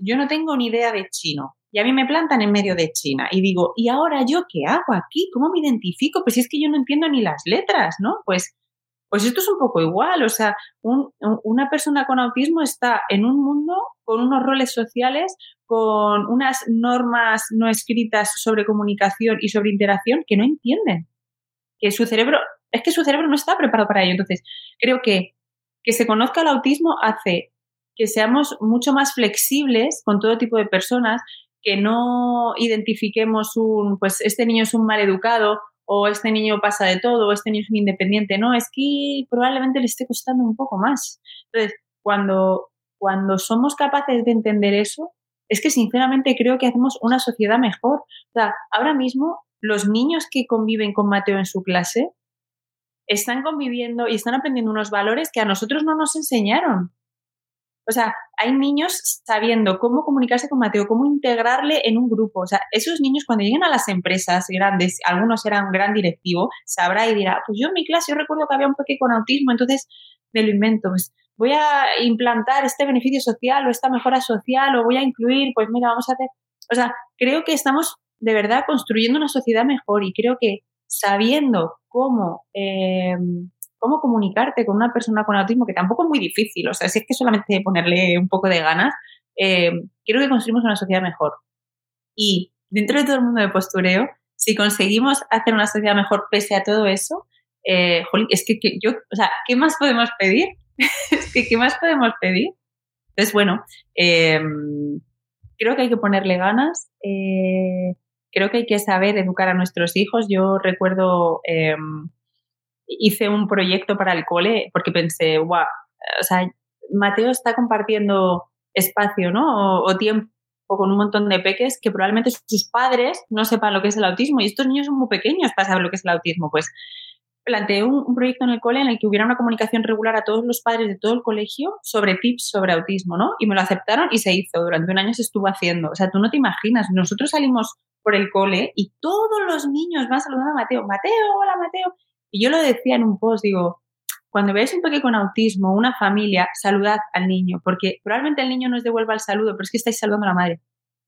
yo no tengo ni idea de chino. Y a mí me plantan en medio de China y digo, ¿y ahora yo qué hago aquí? ¿Cómo me identifico? Pues si es que yo no entiendo ni las letras, ¿no? Pues, pues esto es un poco igual. O sea, una persona con autismo está en un mundo con unos roles sociales, con unas normas no escritas sobre comunicación y sobre interacción que no entienden. Que su cerebro, es que su cerebro no está preparado para ello. Entonces, creo que que se conozca el autismo hace que seamos mucho más flexibles con todo tipo de personas, que no identifiquemos un, pues este niño es un mal educado o este niño pasa de todo o este niño es un independiente, no, es que probablemente le esté costando un poco más. Entonces, cuando, cuando somos capaces de entender eso, es que sinceramente creo que hacemos una sociedad mejor. O sea, ahora mismo los niños que conviven con Mateo en su clase están conviviendo y están aprendiendo unos valores que a nosotros no nos enseñaron. O sea, hay niños sabiendo cómo comunicarse con Mateo, cómo integrarle en un grupo. O sea, esos niños cuando lleguen a las empresas grandes, algunos eran un gran directivo, sabrá y dirá, pues yo en mi clase yo recuerdo que había un pequeño con autismo, entonces me lo invento, pues voy a implantar este beneficio social o esta mejora social o voy a incluir, pues mira, vamos a hacer... O sea, creo que estamos de verdad construyendo una sociedad mejor y creo que sabiendo cómo... Eh, cómo comunicarte con una persona con autismo, que tampoco es muy difícil, o sea, si es que solamente ponerle un poco de ganas, eh, quiero que construimos una sociedad mejor. Y dentro de todo el mundo de postureo, si conseguimos hacer una sociedad mejor pese a todo eso, eh, es que, yo, o sea, ¿qué más podemos pedir? es ¿qué más podemos pedir? Entonces, bueno, em, creo que hay que ponerle ganas, eh, creo que hay que saber educar a nuestros hijos. Yo recuerdo em, hice un proyecto para el cole porque pensé, guau, o sea, Mateo está compartiendo espacio, ¿no? O, tiempo con un montón de peques que probablemente sus padres no sepan lo que es el autismo y estos niños son muy pequeños para saber lo que es el autismo. Pues planteé un, proyecto en el cole en el que hubiera una comunicación regular a todos los padres de todo el colegio sobre tips sobre autismo, ¿no? Y me lo aceptaron y se hizo. Durante un año se estuvo haciendo. O sea, tú no te imaginas. Nosotros salimos por el cole y todos los niños van saludando a Mateo. Mateo, hola Mateo. Y yo lo decía en un post, digo, cuando veáis un peque con autismo, una familia, saludad al niño, porque probablemente el niño no os devuelva el saludo, pero es que estáis saludando a la madre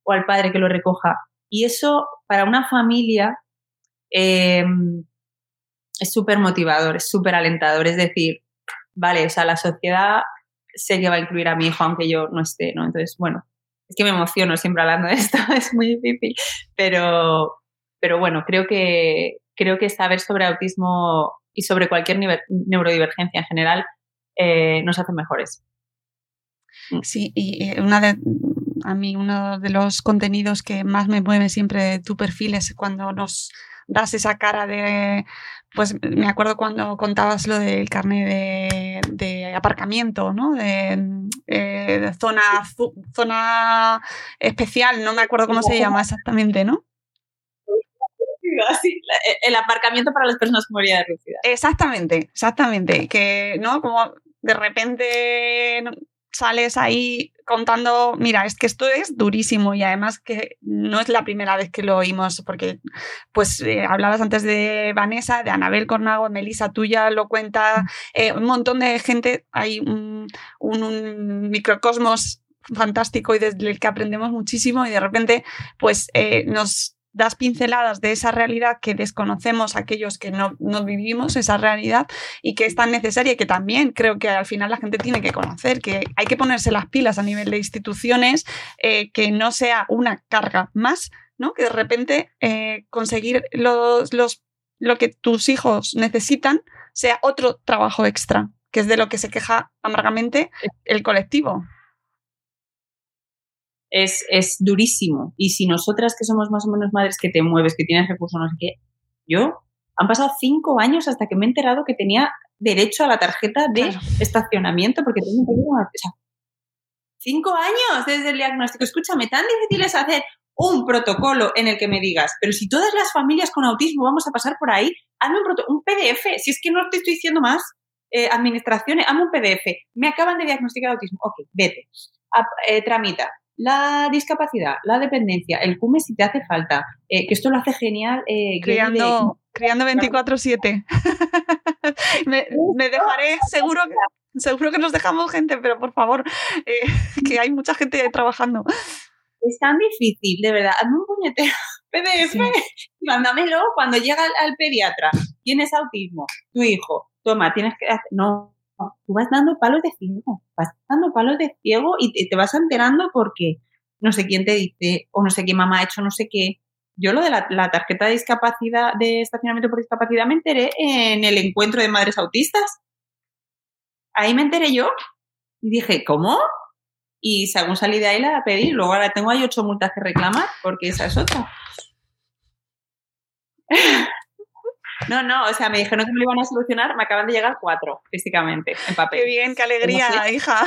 o al padre que lo recoja. Y eso para una familia em, es súper motivador, es súper alentador. Es decir, vale, o sea, la sociedad sé que va a incluir a mi hijo aunque yo no esté, ¿no? Entonces, bueno, es que me emociono siempre hablando de esto, es muy difícil, pero, pero bueno, creo que, creo que saber sobre autismo y sobre cualquier neurodivergencia en general eh, nos hace mejores. Sí, y una de, a mí uno de los contenidos que más me mueve siempre de tu perfil es cuando nos das esa cara de, pues me acuerdo cuando contabas lo del carnet de, aparcamiento, ¿no? De, eh, zona, zona especial, no me acuerdo cómo se llama exactamente, ¿no? el aparcamiento para las personas con movilidad reducida. Exactamente, exactamente. Que, ¿no? Como de repente sales ahí contando, mira, es que esto es durísimo y además que no es la primera vez que lo oímos, porque pues eh, hablabas antes de Vanessa, de Anabel Cornago, Melissa, tú ya lo cuenta, eh, un montón de gente, hay un, microcosmos fantástico y desde el que aprendemos muchísimo y de repente pues eh, nos das pinceladas de esa realidad que desconocemos aquellos que no, vivimos esa realidad y que es tan necesaria y que también creo que al final la gente tiene que conocer, que hay que ponerse las pilas a nivel de instituciones, eh, que no sea una carga más, ¿no? que de repente eh, conseguir los, los, lo que tus hijos necesitan sea otro trabajo extra, que es de lo que se queja amargamente el colectivo. Es, es durísimo. Y si nosotras que somos más o menos madres que te mueves, que tienes recursos, no sé qué, yo han pasado cinco años hasta que me he enterado que tenía derecho a la tarjeta de estacionamiento porque tengo que o sea, cinco años desde el diagnóstico. Escúchame, tan difícil es hacer un protocolo en el que me digas, pero si todas las familias con autismo vamos a pasar por ahí, hazme un, PDF, si es que no te estoy diciendo más, eh, administraciones, hazme un PDF, me acaban de diagnosticar autismo, ok, vete, eh, tramita la discapacidad, la dependencia, el CUME si te hace falta, eh, que esto lo hace genial. eh, de- Criando, criando 24-7. me, me dejaré, seguro que, seguro que nos dejamos gente, pero por favor, eh, que hay mucha gente trabajando. Es tan difícil, de verdad. Hazme un puñetero PDF mándamelo cuando llega al, al pediatra. Tienes autismo, tu hijo, toma, tienes que hacer. No, tú vas dando palos de ciego, vas dando palos de ciego y te, vas enterando porque no sé quién te dice o no sé qué mamá ha hecho, no sé qué. Yo lo de la, la tarjeta de discapacidad, de estacionamiento por discapacidad, me enteré en el encuentro de madres autistas. Ahí me enteré yo y dije, ¿cómo? Y según salí de ahí la pedí, luego ahora tengo ahí ocho multas que reclamar, porque esa es otra. No, no, o sea, me dijeron que me lo iban a solucionar, me acaban de llegar cuatro, físicamente, en papel. Qué bien, qué alegría, No sé. hija.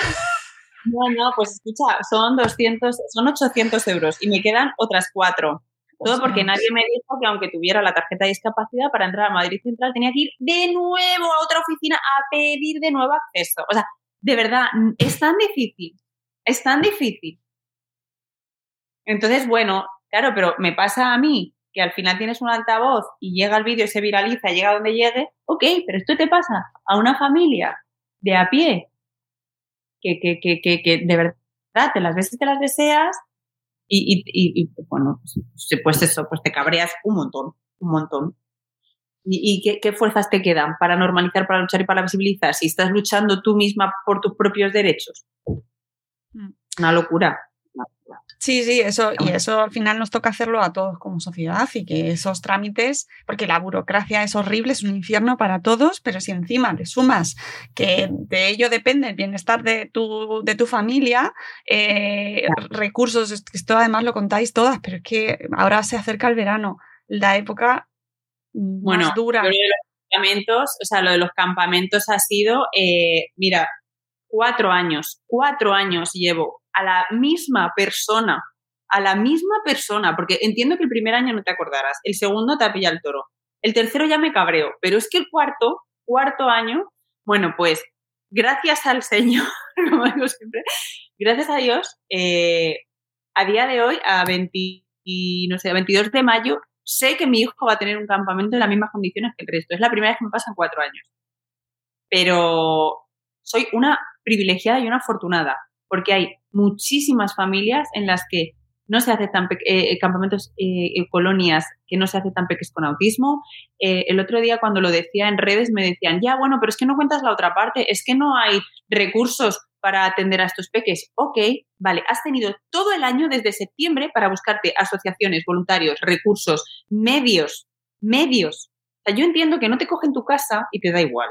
No, no, pues escucha, son 200, son 800 euros y me quedan otras cuatro. Todo porque nadie me dijo que aunque tuviera la tarjeta de discapacidad para entrar a Madrid Central tenía que ir de nuevo a otra oficina a pedir de nuevo acceso. O sea, de verdad, es tan difícil, es tan difícil. Entonces, bueno, claro, pero me pasa a mí que al final tienes un altavoz y llega el vídeo y se viraliza, llega donde llegue, ok, pero esto te pasa a una familia de a pie que, que, que, que, de verdad te las ves y te las deseas y, y, y, bueno, pues, pues eso, pues te cabreas un montón, un montón. ¿Y, y qué, qué fuerzas te quedan para normalizar, para luchar y para visibilizar si estás luchando tú misma por tus propios derechos? Mm. Una locura. Sí, sí, eso, y eso al final nos toca hacerlo a todos como sociedad y que esos trámites, porque la burocracia es horrible, es un infierno para todos, pero si encima le sumas que de ello depende el bienestar de tu, de tu familia, eh, recursos, esto además lo contáis todas, pero es que ahora se acerca el verano, la época Bueno, más dura. lo de los campamentos, o sea, lo de los campamentos ha sido, eh, mira, cuatro años, cuatro años llevo a la misma persona, a la misma persona, porque entiendo que el primer año no te acordarás, el segundo te ha pillado el toro, el tercero ya me cabreo, pero es que el cuarto, cuarto año, bueno, pues gracias al Señor, como digo siempre, gracias a Dios, eh, a día de hoy, a 20, y, no sé, a 22 de mayo, sé que mi hijo va a tener un campamento en las mismas condiciones que el resto. Es la primera vez que me pasa en cuatro años. Pero soy una privilegiada y una afortunada, porque hay muchísimas familias en las que no se aceptan pe- eh, campamentos, eh, eh, colonias que no se aceptan peques con autismo. Eh, el otro día cuando lo decía en redes me decían, ya, bueno, pero es que no cuentas la otra parte, es que no hay recursos para atender a estos peques. Ok, vale, has tenido todo el año desde septiembre para buscarte asociaciones, voluntarios, recursos, medios, medios. O sea, yo entiendo que no te cogen tu casa y te da igual.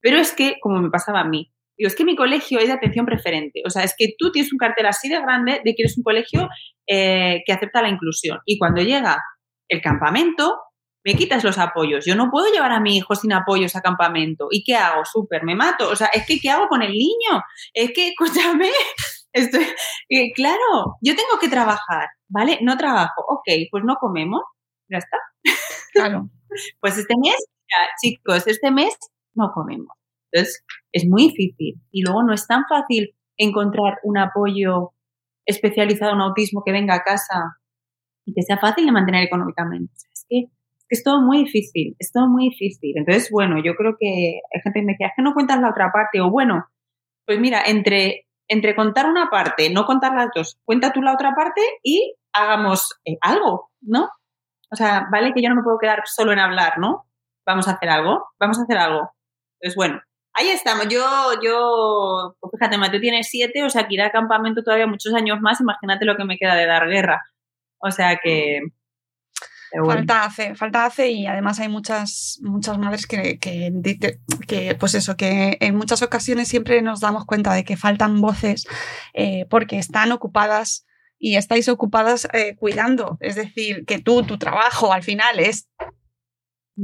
Pero es que, como me pasaba a mí, digo, es que mi colegio es de atención preferente. O sea, es que tú tienes un cartel así de grande de que eres un colegio eh, que acepta la inclusión. Y cuando llega el campamento, me quitas los apoyos. Yo no puedo llevar a mi hijo sin apoyos a campamento. ¿Y qué hago? Súper, me mato. O sea, es que ¿qué hago con el niño? Es que, escúchame, estoy, eh, claro, yo tengo que trabajar, ¿vale? No trabajo. Ok, pues no comemos. Ya está. Claro. Pues este mes, ya, chicos, este mes no comemos. Entonces, es muy difícil. Y luego no es tan fácil encontrar un apoyo especializado en autismo que venga a casa y que sea fácil de mantener económicamente. Es, que, es todo muy difícil, es todo muy difícil. Entonces, bueno, yo creo que hay gente que me dice, es que no cuentas la otra parte. O bueno, pues mira, entre, entre contar una parte, no contar las dos, cuenta tú la otra parte y hagamos eh, algo, ¿no? O sea, vale que yo no me puedo quedar solo en hablar, ¿no? Vamos a hacer algo, vamos a hacer algo. Entonces, bueno, ahí estamos. Yo, yo, pues fíjate, Mateo tiene siete, o sea, que irá a campamento todavía muchos años más. Imagínate lo que me queda de dar guerra. O sea que Falta hace, falta hace y además hay muchas, muchas madres que, que, que, pues eso, que en muchas ocasiones siempre nos damos cuenta de que faltan voces eh, porque están ocupadas y estáis ocupadas eh, cuidando. Es decir, que tú, tu trabajo al final es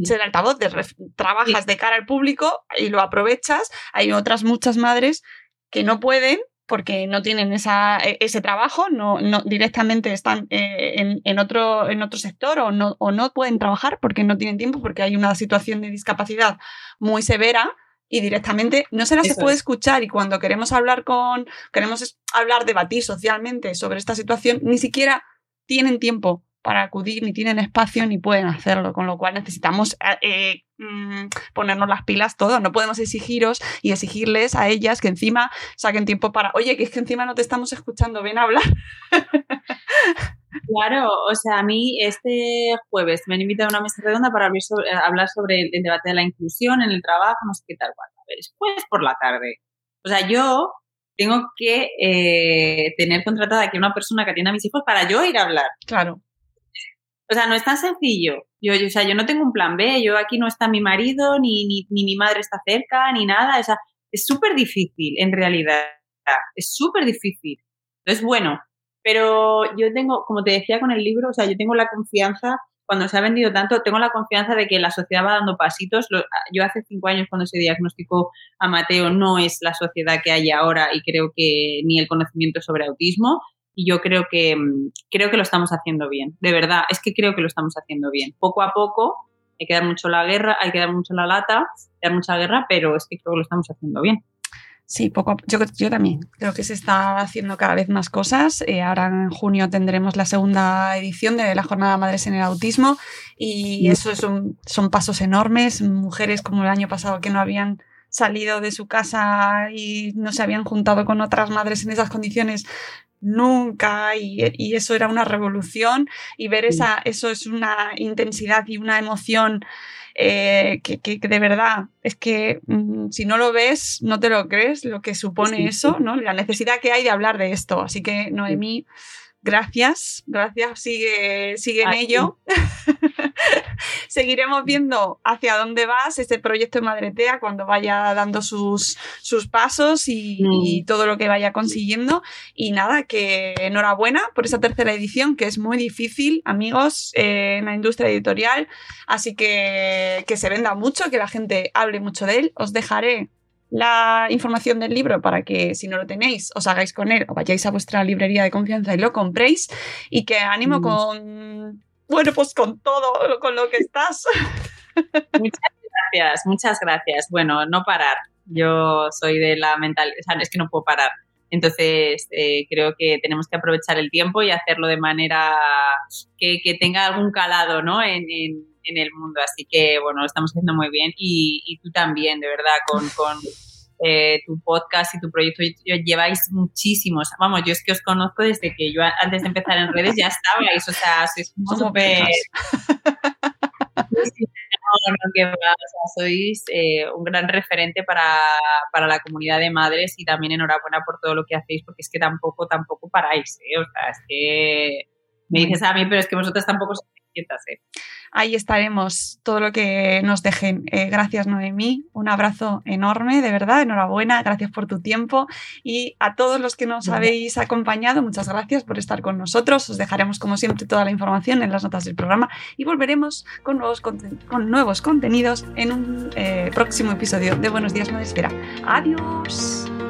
ser altavoz, de, trabajas de cara al público y lo aprovechas. Hay otras muchas madres que no pueden porque no tienen esa, e, ese trabajo, no, no directamente están eh, en, en, otro, en otro sector o no, o no pueden trabajar porque no tienen tiempo, porque hay una situación de discapacidad muy severa y directamente no se las puede escuchar. Y cuando queremos hablar con, queremos hablar, debatir socialmente sobre esta situación, ni siquiera tienen tiempo para acudir, ni tienen espacio, ni pueden hacerlo, con lo cual necesitamos eh, eh, mm, ponernos las pilas todos, no podemos exigiros y exigirles a ellas que encima saquen tiempo para, oye, que es que encima no te estamos escuchando, ven a hablar. Claro, o sea, a mí este jueves me han invitado a una mesa redonda para hablar sobre, el, debate de la inclusión en el trabajo, no sé qué tal, cual. A ver, es jueves por la tarde. O sea, yo tengo que eh, tener contratada aquí una persona que atienda a mis hijos para yo ir a hablar. Claro. O sea, no es tan sencillo. Yo, o sea, yo no tengo un plan B, yo aquí no está mi marido, ni, ni, ni mi madre está cerca, ni nada. O es súper difícil, en realidad. Es súper difícil. Entonces, bueno, pero yo tengo, como te decía con el libro, o sea, yo tengo la confianza, cuando se ha vendido tanto, tengo la confianza de que la sociedad va dando pasitos. Yo hace cinco años cuando se diagnosticó a Mateo no es la sociedad que hay ahora y creo que ni el conocimiento sobre autismo y yo creo que, mm, creo que lo estamos haciendo bien, de verdad, es que creo que lo estamos haciendo bien. Poco a poco, hay que dar mucho la guerra, hay que dar mucho la lata, dar mucha guerra, pero es que creo que lo estamos haciendo bien. Sí, poco yo, yo también creo que se está haciendo cada vez más cosas. Eh, ahora en junio tendremos la segunda edición de la Jornada Madres en el Autismo y eso son, son pasos enormes. Mujeres como el año pasado que no habían salido de su casa y no se habían juntado con otras madres en esas condiciones nunca y, eso era una revolución y ver esa, eso es una intensidad y una emoción eh, que, de verdad es que mm, si no lo ves no te lo crees lo que supone eso, ¿no? La necesidad que hay de hablar de esto. Así que Noemí, gracias, gracias, sigue, sigue en ello. Seguiremos viendo hacia dónde vas este proyecto de Madretea cuando vaya dando sus, sus pasos y, mm. todo lo que vaya consiguiendo. Y nada, que enhorabuena por esa tercera edición, que es muy difícil, amigos, eh, en la industria editorial. Así que que se venda mucho, que la gente hable mucho de él. Os dejaré la información del libro para que si no lo tenéis os hagáis con él o vayáis a vuestra librería de confianza y lo compréis. Y que ánimo mm. con bueno pues con todo con lo que estás. Muchas gracias muchas gracias. Bueno no parar. Yo soy de la mental o sea es que no puedo parar. Entonces eh, creo que tenemos que aprovechar el tiempo y hacerlo de manera que, tenga algún calado ¿no? en, en el mundo. Así que, bueno, lo estamos haciendo muy bien y, y tú también, de verdad, con, con eh, tu podcast y tu proyecto. Lleváis muchísimos. Vamos, yo es que os conozco desde que yo antes de empezar en redes ya estabais, o sea, sois súper... No, no, que va, o sea, sois eh, un gran referente para, para, la comunidad de madres y también enhorabuena por todo lo que hacéis, porque es que tampoco, tampoco paráis, ¿eh? O sea, es que me dices a mí, pero es que vosotras tampoco sois ¿eh? ahí estaremos todo lo que nos dejen. Eh, gracias, Noemí. Un abrazo enorme, de verdad. Enhorabuena. Gracias por tu tiempo. Y a todos los que nos habéis acompañado, muchas gracias por estar con nosotros. Os dejaremos, como siempre, toda la información en las notas del programa y volveremos con nuevos, con nuevos contenidos en un eh, próximo episodio de Buenos Días, Madre Espera. Adiós.